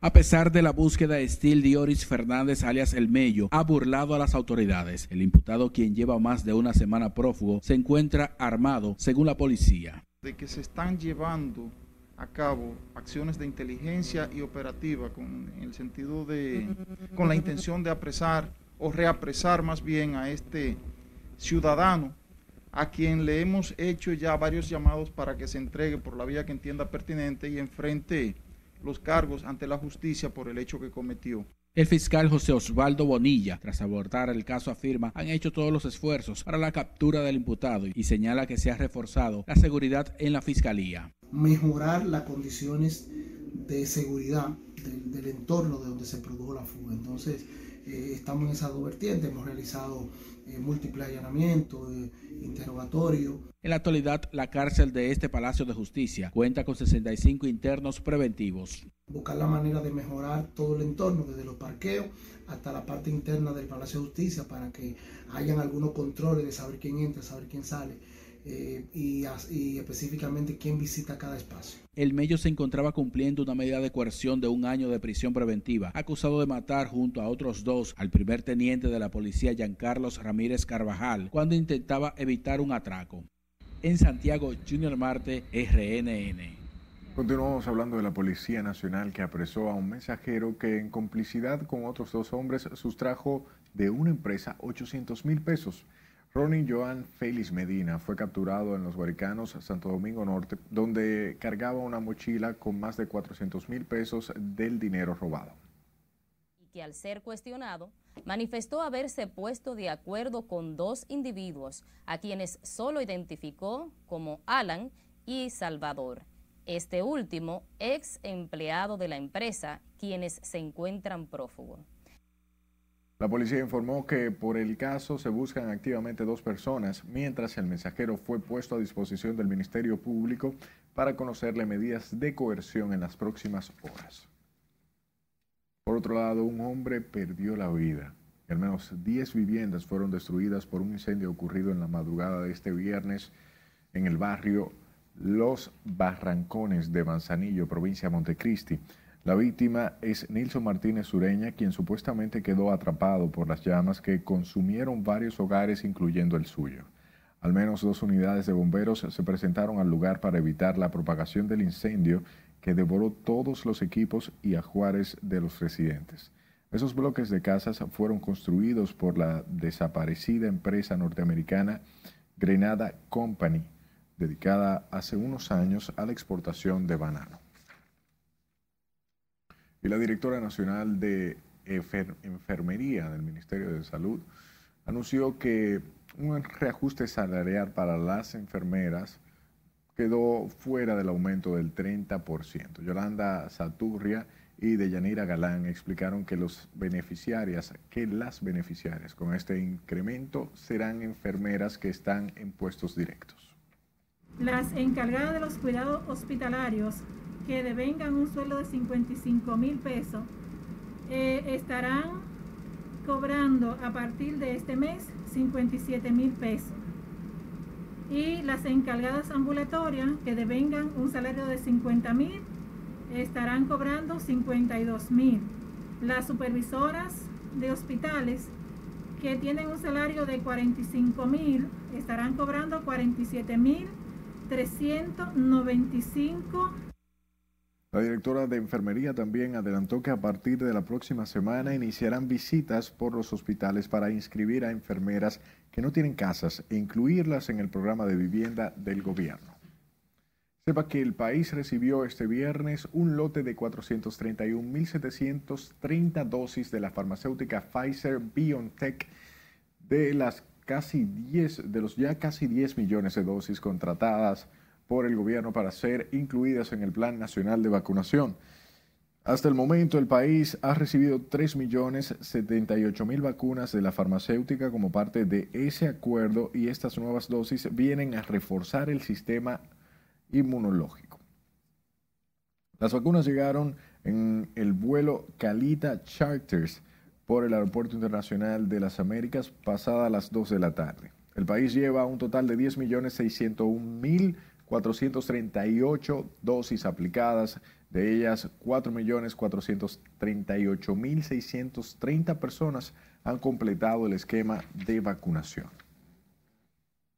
A pesar de la búsqueda, Estil Dioris Fernández, alias El Mello, ha burlado a las autoridades. El imputado, quien lleva más de una semana prófugo, se encuentra armado, según la policía de que se están llevando a cabo acciones de inteligencia y operativa con el sentido de con la intención de apresar o reapresar más bien a este ciudadano a quien le hemos hecho ya varios llamados para que se entregue por la vía que entienda pertinente y enfrente los cargos ante la justicia por el hecho que cometió. El fiscal José Osvaldo Bonilla, tras abordar el caso, afirma han hecho todos los esfuerzos para la captura del imputado y señala que se ha reforzado la seguridad en la fiscalía. Mejorar las condiciones de seguridad del, entorno de donde se produjo la fuga. Entonces, eh, estamos en esas dos vertientes, hemos realizado eh, múltiples allanamientos, eh, interrogatorios. En la actualidad, la cárcel de este Palacio de Justicia cuenta con 65 internos preventivos. Buscar la manera de mejorar todo el entorno, desde los parqueos hasta la parte interna del Palacio de Justicia, para que hayan algunos controles de saber quién entra, saber quién sale eh, y, específicamente quién visita cada espacio. El Mello se encontraba cumpliendo una medida de coerción de un año de prisión preventiva, acusado de matar junto a otros dos al primer teniente de la policía Giancarlos Ramírez Carvajal cuando intentaba evitar un atraco. En Santiago, Junior Marte, RNN. Continuamos hablando de la Policía Nacional que apresó a un mensajero que en complicidad con otros dos hombres sustrajo de una empresa 800 mil pesos. Ronnie Joan Félix Medina fue capturado en los Guaricanos, Santo Domingo Norte, donde cargaba una mochila con más de 400 mil pesos del dinero robado. Y que al ser cuestionado, manifestó haberse puesto de acuerdo con dos individuos, a quienes solo identificó como Alan y Salvador. Este último, ex empleado de la empresa, quienes se encuentran prófugos. La policía informó que por el caso se buscan activamente dos personas, mientras el mensajero fue puesto a disposición del Ministerio Público para conocerle medidas de coerción en las próximas horas. Por otro lado, un hombre perdió la vida. Al menos 10 viviendas fueron destruidas por un incendio ocurrido en la madrugada de este viernes en el barrio Los Barrancones de Manzanillo, provincia de Montecristi. La víctima es Nilson Martínez Sureña, quien supuestamente quedó atrapado por las llamas que consumieron varios hogares, incluyendo el suyo. Al menos dos unidades de bomberos se presentaron al lugar para evitar la propagación del incendio que devoró todos los equipos y ajuares de los residentes. Esos bloques de casas fueron construidos por la desaparecida empresa norteamericana Grenada Company, dedicada hace unos años a la exportación de banano. Y la directora nacional de Enfermería del Ministerio de Salud anunció que un reajuste salarial para las enfermeras quedó fuera del aumento del 30%. Yolanda Saturria y Deyanira Galán explicaron que los beneficiarias, que las beneficiarias con este incremento serán enfermeras que están en puestos directos. Las encargadas de los cuidados hospitalarios que devengan un sueldo de 55 mil pesos eh, estarán cobrando a partir de este mes 57 mil pesos. Y las encargadas ambulatorias que devengan un salario de 50 mil estarán cobrando 52 mil. Las supervisoras de hospitales que tienen un salario de 45 mil estarán cobrando 47 mil 395 la directora de enfermería también adelantó que a partir de la próxima semana iniciarán visitas por los hospitales para inscribir a enfermeras que no tienen casas e incluirlas en el programa de vivienda del gobierno. Sepa que el país recibió este viernes un lote de 431.730 dosis de la farmacéutica Pfizer BioNTech de las casi 10 de los ya casi 10 millones de dosis contratadas por el gobierno para ser incluidas en el Plan Nacional de Vacunación. Hasta el momento, el país ha recibido 3.078.000 vacunas de la farmacéutica como parte de ese acuerdo y estas nuevas dosis vienen a reforzar el sistema inmunológico. Las vacunas llegaron en el vuelo Calita Charters por el Aeropuerto Internacional de las Américas pasada las 2 de la tarde. El país lleva un total de 10.601.000 438 dosis aplicadas, de ellas 4.438.630 personas han completado el esquema de vacunación.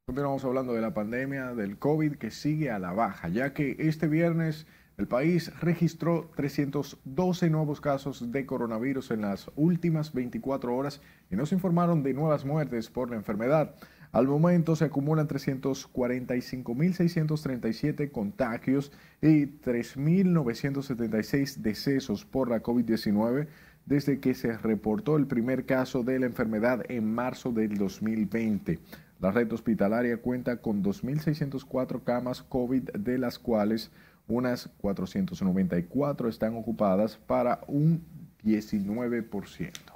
Continuamos hablando de la pandemia del COVID que sigue a la baja, ya que este viernes el país registró 312 nuevos casos de coronavirus en las últimas 24 horas y no se informaron de nuevas muertes por la enfermedad. Al momento se acumulan 345.637 contagios y 3.976 decesos por la COVID-19 desde que se reportó el primer caso de la enfermedad en marzo del 2020. La red hospitalaria cuenta con 2.604 camas COVID, de las cuales unas 494 están ocupadas para un 19%.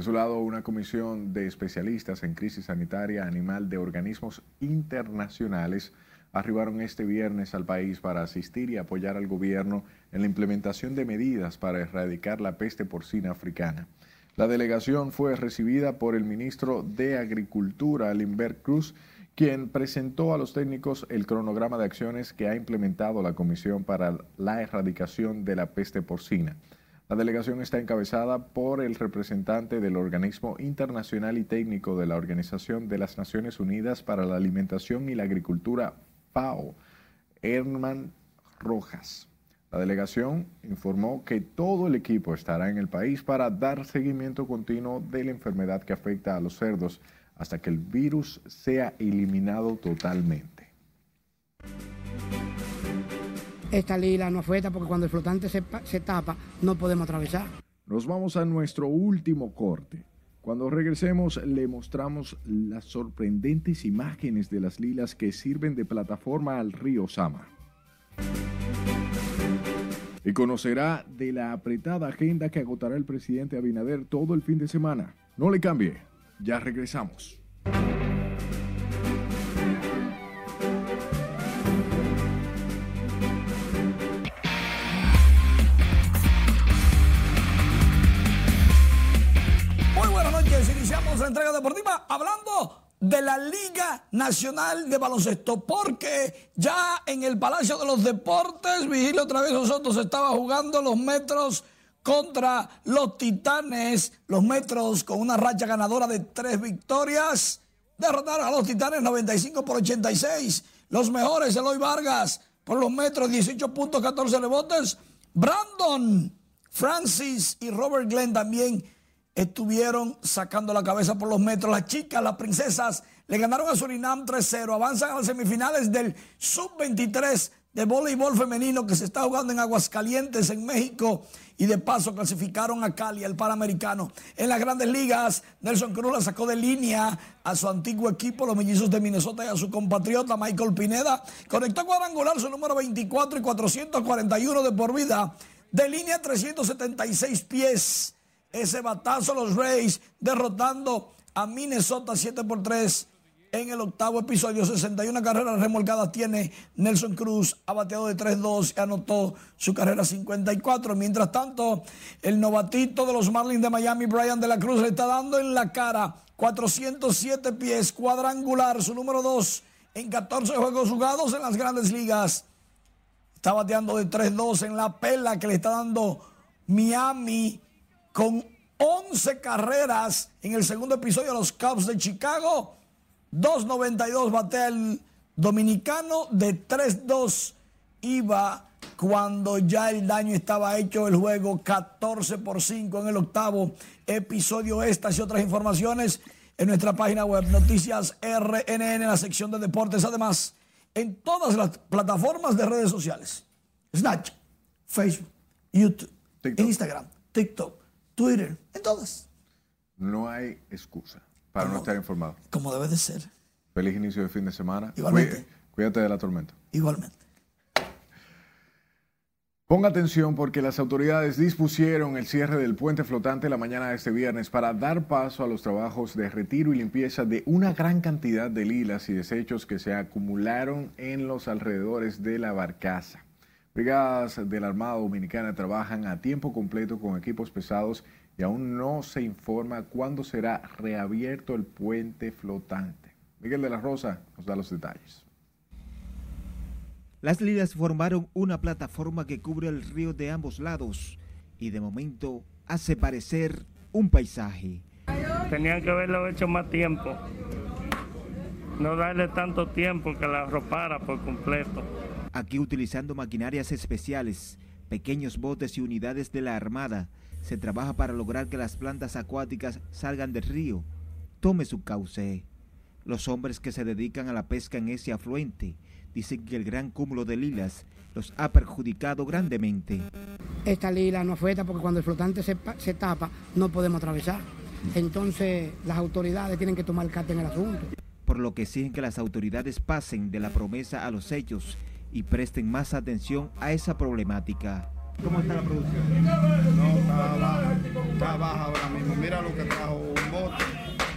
De su lado, una comisión de especialistas en crisis sanitaria animal de organismos internacionales arribaron este viernes al país para asistir y apoyar al gobierno en la implementación de medidas para erradicar la peste porcina africana. La delegación fue recibida por el ministro de Agricultura, Limber Cruz, quien presentó a los técnicos el cronograma de acciones que ha implementado la Comisión para la Erradicación de la Peste Porcina. La delegación está encabezada por el representante del organismo internacional y técnico de la Organización de las Naciones Unidas para la Alimentación y la Agricultura, FAO, Herman Rojas. La delegación informó que todo el equipo estará en el país para dar seguimiento continuo de la enfermedad que afecta a los cerdos hasta que el virus sea eliminado totalmente. Esta lila no afecta porque cuando el flotante se, se tapa no podemos atravesar. Nos vamos a nuestro último corte. Cuando regresemos le mostramos las sorprendentes imágenes de las lilas que sirven de plataforma al río Sama. Y conocerá de la apretada agenda que agotará el presidente Abinader todo el fin de semana. No le cambie, ya regresamos. Hablando de la Liga Nacional de Baloncesto, porque ya en el Palacio de los Deportes, Vigilio otra vez nosotros estaba jugando los metros contra los Titanes, los metros con una racha ganadora de tres victorias, derrotaron a los Titanes 95 por 86, los mejores Eloy Vargas por los metros 18 puntos 14 rebotes, Brandon, Francis y Robert Glenn también estuvieron sacando la cabeza por los metros. Las chicas, las princesas, le ganaron a Surinam 3-0. Avanzan a las semifinales del Sub-23 de voleibol femenino que se está jugando en Aguascalientes, en México. Y de paso clasificaron a Cali, al Panamericano. En las grandes ligas, Nelson Cruz la sacó de línea a su antiguo equipo, los mellizos de Minnesota, y a su compatriota Michael Pineda. Conectó cuadrangular su número 24 y 441 de por vida. De línea 376 pies ese batazo los Rays derrotando a Minnesota 7 por 3 en el octavo episodio. 61 carreras remolcadas tiene Nelson Cruz, ha bateado de 3-2 y anotó su carrera 54. Mientras tanto, el novatito de los Marlins de Miami, Brian de la Cruz, le está dando en la cara 407 pies, cuadrangular, su número 2 en 14 juegos jugados en las grandes ligas. Está bateando de 3-2 en la pela que le está dando Miami con 11 carreras en el segundo episodio de los Cubs de Chicago. 2.92 batea el dominicano, de 3-2 iba cuando ya el daño estaba hecho el juego 14 por 5 en el octavo episodio. Estas y otras informaciones en nuestra página web Noticias RNN en la sección de deportes. Además, en todas las plataformas de redes sociales. Snatch, Facebook, YouTube, Instagram, TikTok. Twitter, en todas. No hay excusa para no estar informado. Como debe de ser. Feliz inicio de fin de semana. Igualmente. Cuídate de la tormenta. Igualmente. Ponga atención porque las autoridades dispusieron el cierre del puente flotante la mañana de este viernes para dar paso a los trabajos de retiro y limpieza de una gran cantidad de lilas y desechos que se acumularon en los alrededores de la barcaza. Brigadas de la Armada Dominicana trabajan a tiempo completo con equipos pesados y aún no se informa cuándo será reabierto el puente flotante. Miguel de la Rosa nos da los detalles. Las lilas formaron una plataforma que cubre el río de ambos lados y de momento hace parecer un paisaje. Tenían que haberlo hecho más tiempo. No darle tanto tiempo que la arropara por completo. Aquí utilizando maquinarias especiales, pequeños botes y unidades de la Armada, se trabaja para lograr que las plantas acuáticas salgan del río. Tome su cauce. Los hombres que se dedican a la pesca en ese afluente dicen que el gran cúmulo de lilas los ha perjudicado grandemente. Esta lila no afecta porque cuando el flotante se, se tapa no podemos atravesar. Entonces las autoridades tienen que tomar carta en el asunto. por lo que exigen que las autoridades pasen de la promesa a los hechos y presten más atención a esa problemática. ¿Cómo está la producción? No, está baja, está baja ahora mismo. Mira lo que trajo un bote,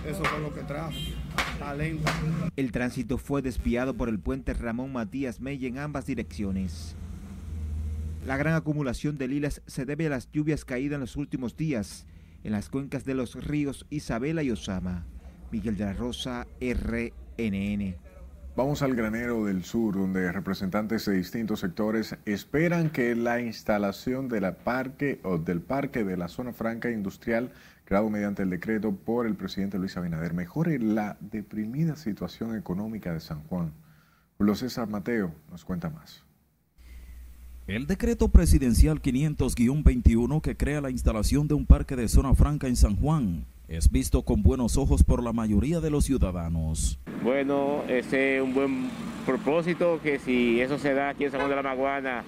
eso fue lo que trajo. El tránsito fue desviado por el puente Ramón Matías Mey en ambas direcciones. La gran acumulación de lilas se debe a las lluvias caídas en los últimos días en las cuencas de los ríos Isabela y Osama. Miguel de la Rosa, RNN. Vamos al granero del sur, donde representantes de distintos sectores esperan que la instalación parque o del parque de la zona franca industrial, creado mediante el decreto por el presidente Luis Abinader, mejore la deprimida situación económica de San Juan. Julio César Mateo nos cuenta más. El decreto presidencial 500-21 que crea la instalación de un parque de zona franca en San Juan es visto con buenos ojos por la mayoría de los ciudadanos. Bueno, ese es un buen propósito que si eso se da aquí en San Juan de la Maguana,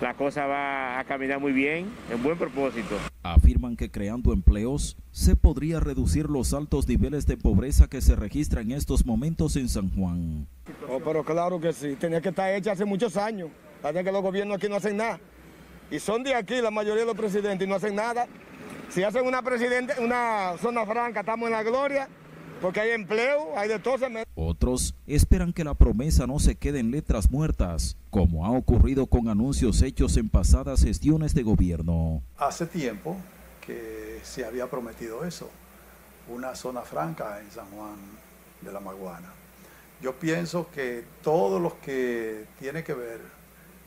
la cosa va a caminar muy bien, es un buen propósito. Afirman que creando empleos se podría reducir los altos niveles de pobreza que se registran en estos momentos en San Juan. Oh, pero claro que sí, tenía que estar hecha hace muchos años. Parece que los gobiernos aquí no hacen nada. Y son de aquí la mayoría de los presidentes y no hacen nada. Si hacen una, presidente, una zona franca, estamos en la gloria, porque hay empleo, hay de todo. Otros esperan que la promesa no se quede en letras muertas, como ha ocurrido con anuncios hechos en pasadas gestiones de gobierno. Hace tiempo que se había prometido eso, una zona franca en San Juan de la Maguana. Yo pienso que todo lo que tiene que ver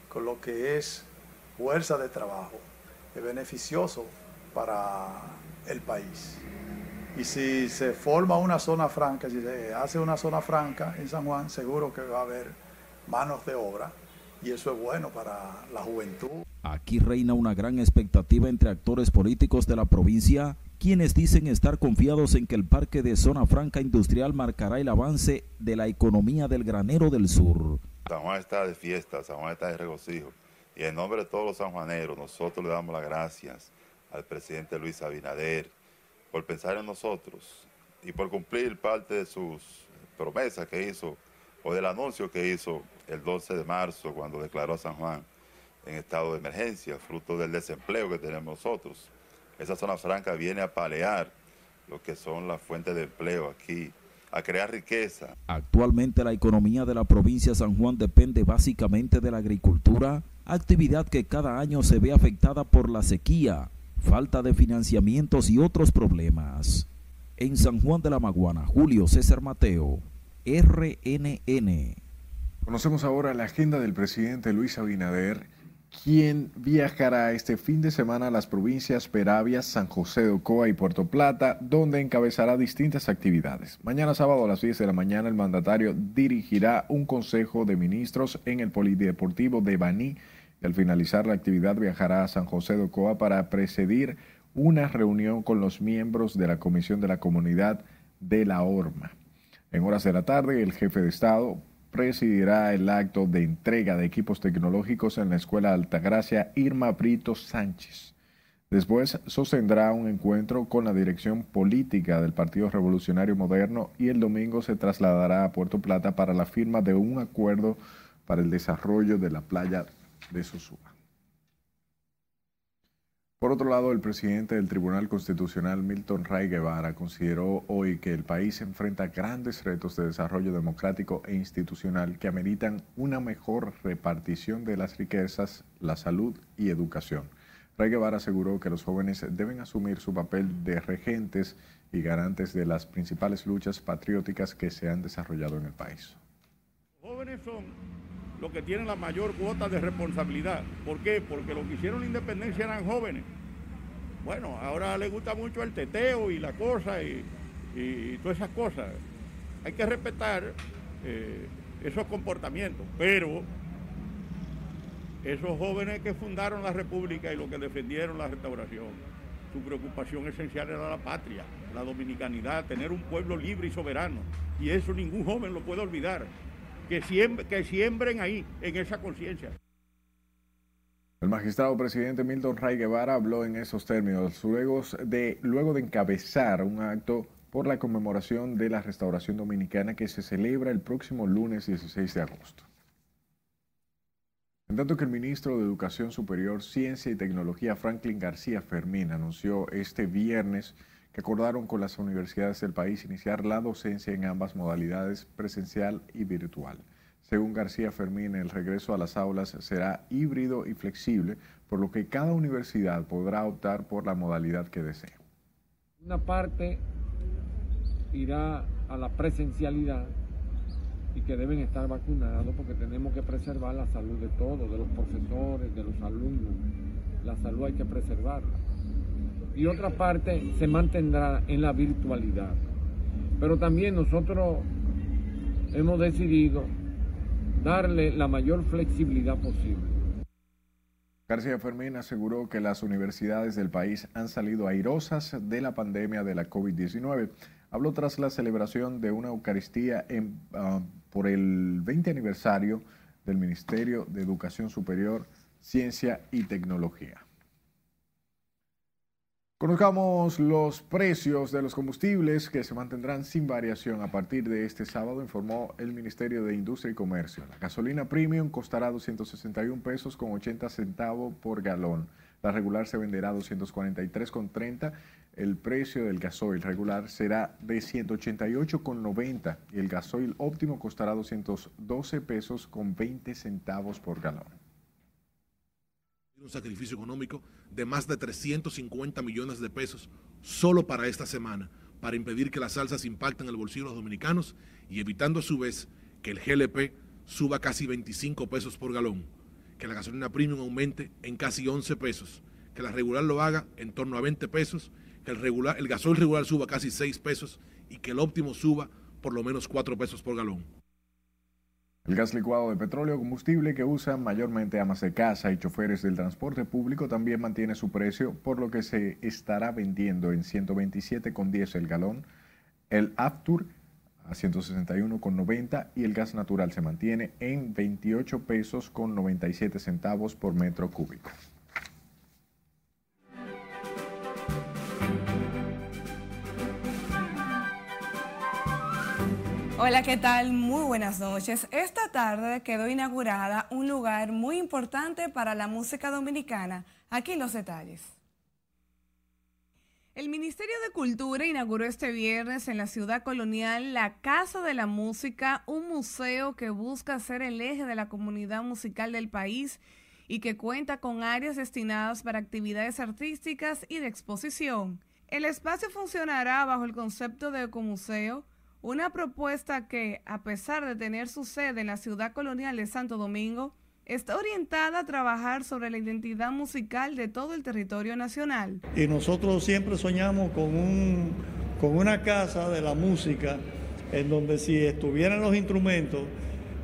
con lo que es fuerza de trabajo, es beneficioso para el país. Y si se forma una zona franca, si se hace una zona franca en San Juan, seguro que va a haber manos de obra y eso es bueno para la juventud. Aquí reina una gran expectativa entre actores políticos de la provincia, quienes dicen estar confiados en que el parque de zona franca industrial marcará el avance de la economía del granero del sur. San Juan está de fiesta, San Juan está de regocijo. Y en nombre de todos los sanjuaneros, nosotros le damos las gracias al presidente Luis Abinader por pensar en nosotros y por cumplir parte de sus promesas que hizo o del anuncio que hizo el 12 de marzo cuando declaró a San Juan en estado de emergencia, fruto del desempleo que tenemos nosotros. Esa zona franca viene a palear lo que son las fuentes de empleo aquí a crear riqueza. Actualmente la economía de la provincia de San Juan depende básicamente de la agricultura, actividad que cada año se ve afectada por la sequía, falta de financiamientos y otros problemas. En San Juan de la Maguana, Julio César Mateo, RNN. Conocemos ahora la agenda del presidente Luis Abinader quien viajará este fin de semana a las provincias Peravia, San José de Ocoa y Puerto Plata, donde encabezará distintas actividades. Mañana sábado a las 10 de la mañana el mandatario dirigirá un consejo de ministros en el Polideportivo de Baní al finalizar la actividad viajará a San José de Ocoa para presidir una reunión con los miembros de la Comisión de la Comunidad de la ORMA. En horas de la tarde, el jefe de Estado presidirá el acto de entrega de equipos tecnológicos en la Escuela Altagracia Irma Brito Sánchez. Después sostendrá un encuentro con la dirección política del Partido Revolucionario Moderno y el domingo se trasladará a Puerto Plata para la firma de un acuerdo para el desarrollo de la playa de Sosúa. Por otro lado, el presidente del Tribunal Constitucional, Milton Ray Guevara, consideró hoy que el país enfrenta grandes retos de desarrollo democrático e institucional que ameritan una mejor repartición de las riquezas, la salud y educación. Ray Guevara aseguró que los jóvenes deben asumir su papel de regentes y garantes de las principales luchas patrióticas que se han desarrollado en el país. Los jóvenes son los que tienen la mayor cuota de responsabilidad. ¿Por qué? Porque los que hicieron la independencia eran jóvenes. Bueno, ahora les gusta mucho el teteo y la cosa y, todas esas cosas. Hay que respetar eh, esos comportamientos, pero esos jóvenes que fundaron la República y los que defendieron la restauración, su preocupación esencial era la patria, la dominicanidad, tener un pueblo libre y soberano. Y eso ningún joven lo puede olvidar que, que siembren ahí, en esa conciencia. El magistrado presidente Milton Ray Guevara habló en esos términos luego de, luego de encabezar un acto por la conmemoración de la Restauración Dominicana que se celebra el próximo lunes 16 de agosto. En tanto que el ministro de Educación Superior, Ciencia y Tecnología, Franklin García Fermín, anunció este viernes acordaron con las universidades del país iniciar la docencia en ambas modalidades, presencial y virtual. Según García Fermín, el regreso a las aulas será híbrido y flexible, por lo que cada universidad podrá optar por la modalidad que desee. Una parte irá a la presencialidad y que deben estar vacunados porque tenemos que preservar la salud de todos, de los profesores, de los alumnos. La salud hay que preservarla. Y otra parte se mantendrá en la virtualidad. Pero también nosotros hemos decidido darle la mayor flexibilidad posible. García Fermín aseguró que las universidades del país han salido airosas de la pandemia de la COVID-19. Habló tras la celebración de una Eucaristía uh, por el 20 aniversario del Ministerio de Educación Superior, Ciencia y Tecnología. Conozcamos los precios de los combustibles que se mantendrán sin variación a partir de este sábado, informó el Ministerio de Industria y Comercio. La gasolina premium costará 261 pesos con 80 centavos por galón. La regular se venderá 243,30. El precio del gasoil regular será de 188,90 y el gasoil óptimo costará 212 pesos con 20 centavos por galón un sacrificio económico de más de 350 millones de pesos solo para esta semana, para impedir que las alzas impacten el bolsillo de los dominicanos y evitando a su vez que el GLP suba casi 25 pesos por galón, que la gasolina premium aumente en casi 11 pesos, que la regular lo haga en torno a 20 pesos, que el, regular, el gasoil regular suba casi 6 pesos y que el óptimo suba por lo menos 4 pesos por galón. El gas licuado de petróleo combustible que usan mayormente amas de casa y choferes del transporte público también mantiene su precio, por lo que se estará vendiendo en 127,10 el galón, el Aptur a 161,90 y el gas natural se mantiene en 28 pesos con 97 centavos por metro cúbico. Hola, ¿qué tal? Muy buenas noches. Esta tarde quedó inaugurada un lugar muy importante para la música dominicana. Aquí los detalles. El Ministerio de Cultura inauguró este viernes en la ciudad colonial la Casa de la Música, un museo que busca ser el eje de la comunidad musical del país y que cuenta con áreas destinadas para actividades artísticas y de exposición. El espacio funcionará bajo el concepto de ecomuseo, una propuesta que, a pesar de tener su sede en la ciudad colonial de Santo Domingo, está orientada a trabajar sobre la identidad musical de todo el territorio nacional. Y nosotros siempre soñamos con, un, con una casa de la música en donde si estuvieran los instrumentos,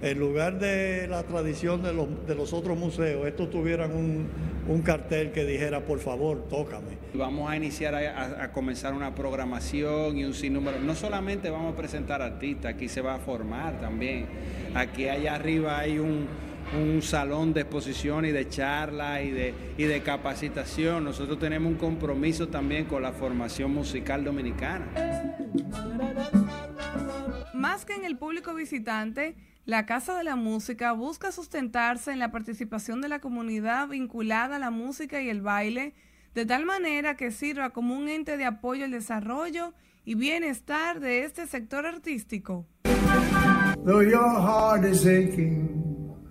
en lugar de la tradición de los, de los otros museos, estos tuvieran un, un, cartel que dijera, por favor, tócame. Vamos a iniciar a, a, comenzar una programación y un sinnúmero. No solamente vamos a presentar artistas, aquí se va a formar también. Aquí allá arriba hay un, un salón de exposición y de charla y de, y de capacitación. Nosotros tenemos un compromiso también con la formación musical dominicana. Más que en el público visitante, la Casa de la Música busca sustentarse en la participación de la comunidad vinculada a la música y el baile, de tal manera que sirva como un ente de apoyo al desarrollo y bienestar de este sector artístico.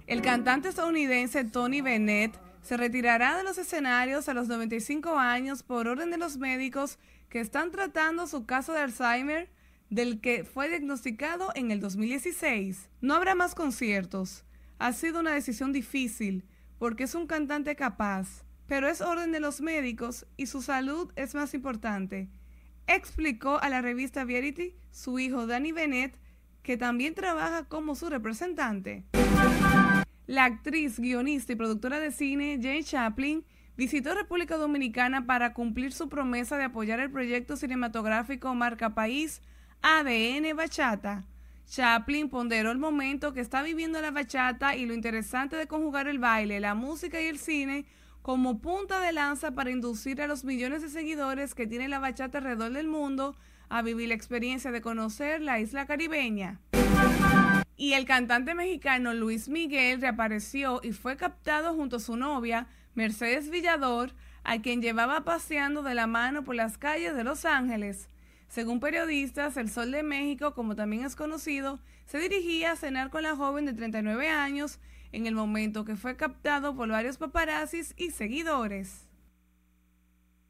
El cantante estadounidense Tony Bennett se retirará de los escenarios a los 95 años por orden de los médicos que están tratando su caso de Alzheimer del que fue diagnosticado en el 2016. No habrá más conciertos. Ha sido una decisión difícil porque es un cantante capaz, pero es orden de los médicos y su salud es más importante. Explicó a la revista Verity su hijo Danny Bennett, que también trabaja como su representante. La actriz, guionista y productora de cine Jane Chaplin visitó República Dominicana para cumplir su promesa de apoyar el proyecto cinematográfico Marca País ADN Bachata. Chaplin ponderó el momento que está viviendo la bachata y lo interesante de conjugar el baile, la música y el cine como punta de lanza para inducir a los millones de seguidores que tiene la bachata alrededor del mundo a vivir la experiencia de conocer la isla caribeña. Y el cantante mexicano Luis Miguel reapareció y fue captado junto a su novia, Mercedes Villador, a quien llevaba paseando de la mano por las calles de Los Ángeles. Según periodistas, el Sol de México, como también es conocido, se dirigía a cenar con la joven de 39 años en el momento que fue captado por varios paparazzis y seguidores.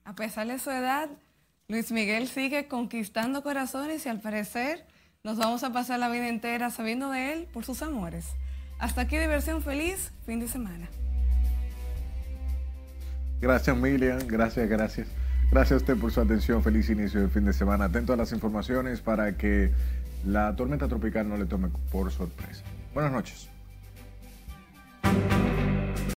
A pesar de su edad, Luis Miguel sigue conquistando corazones y al parecer nos vamos a pasar la vida entera sabiendo de él por sus amores. Hasta aquí diversión feliz, fin de semana. Gracias Miriam, gracias, gracias. Gracias a usted por su atención. Feliz inicio del fin de semana. Atento a las informaciones para que la tormenta tropical no le tome por sorpresa. Buenas noches.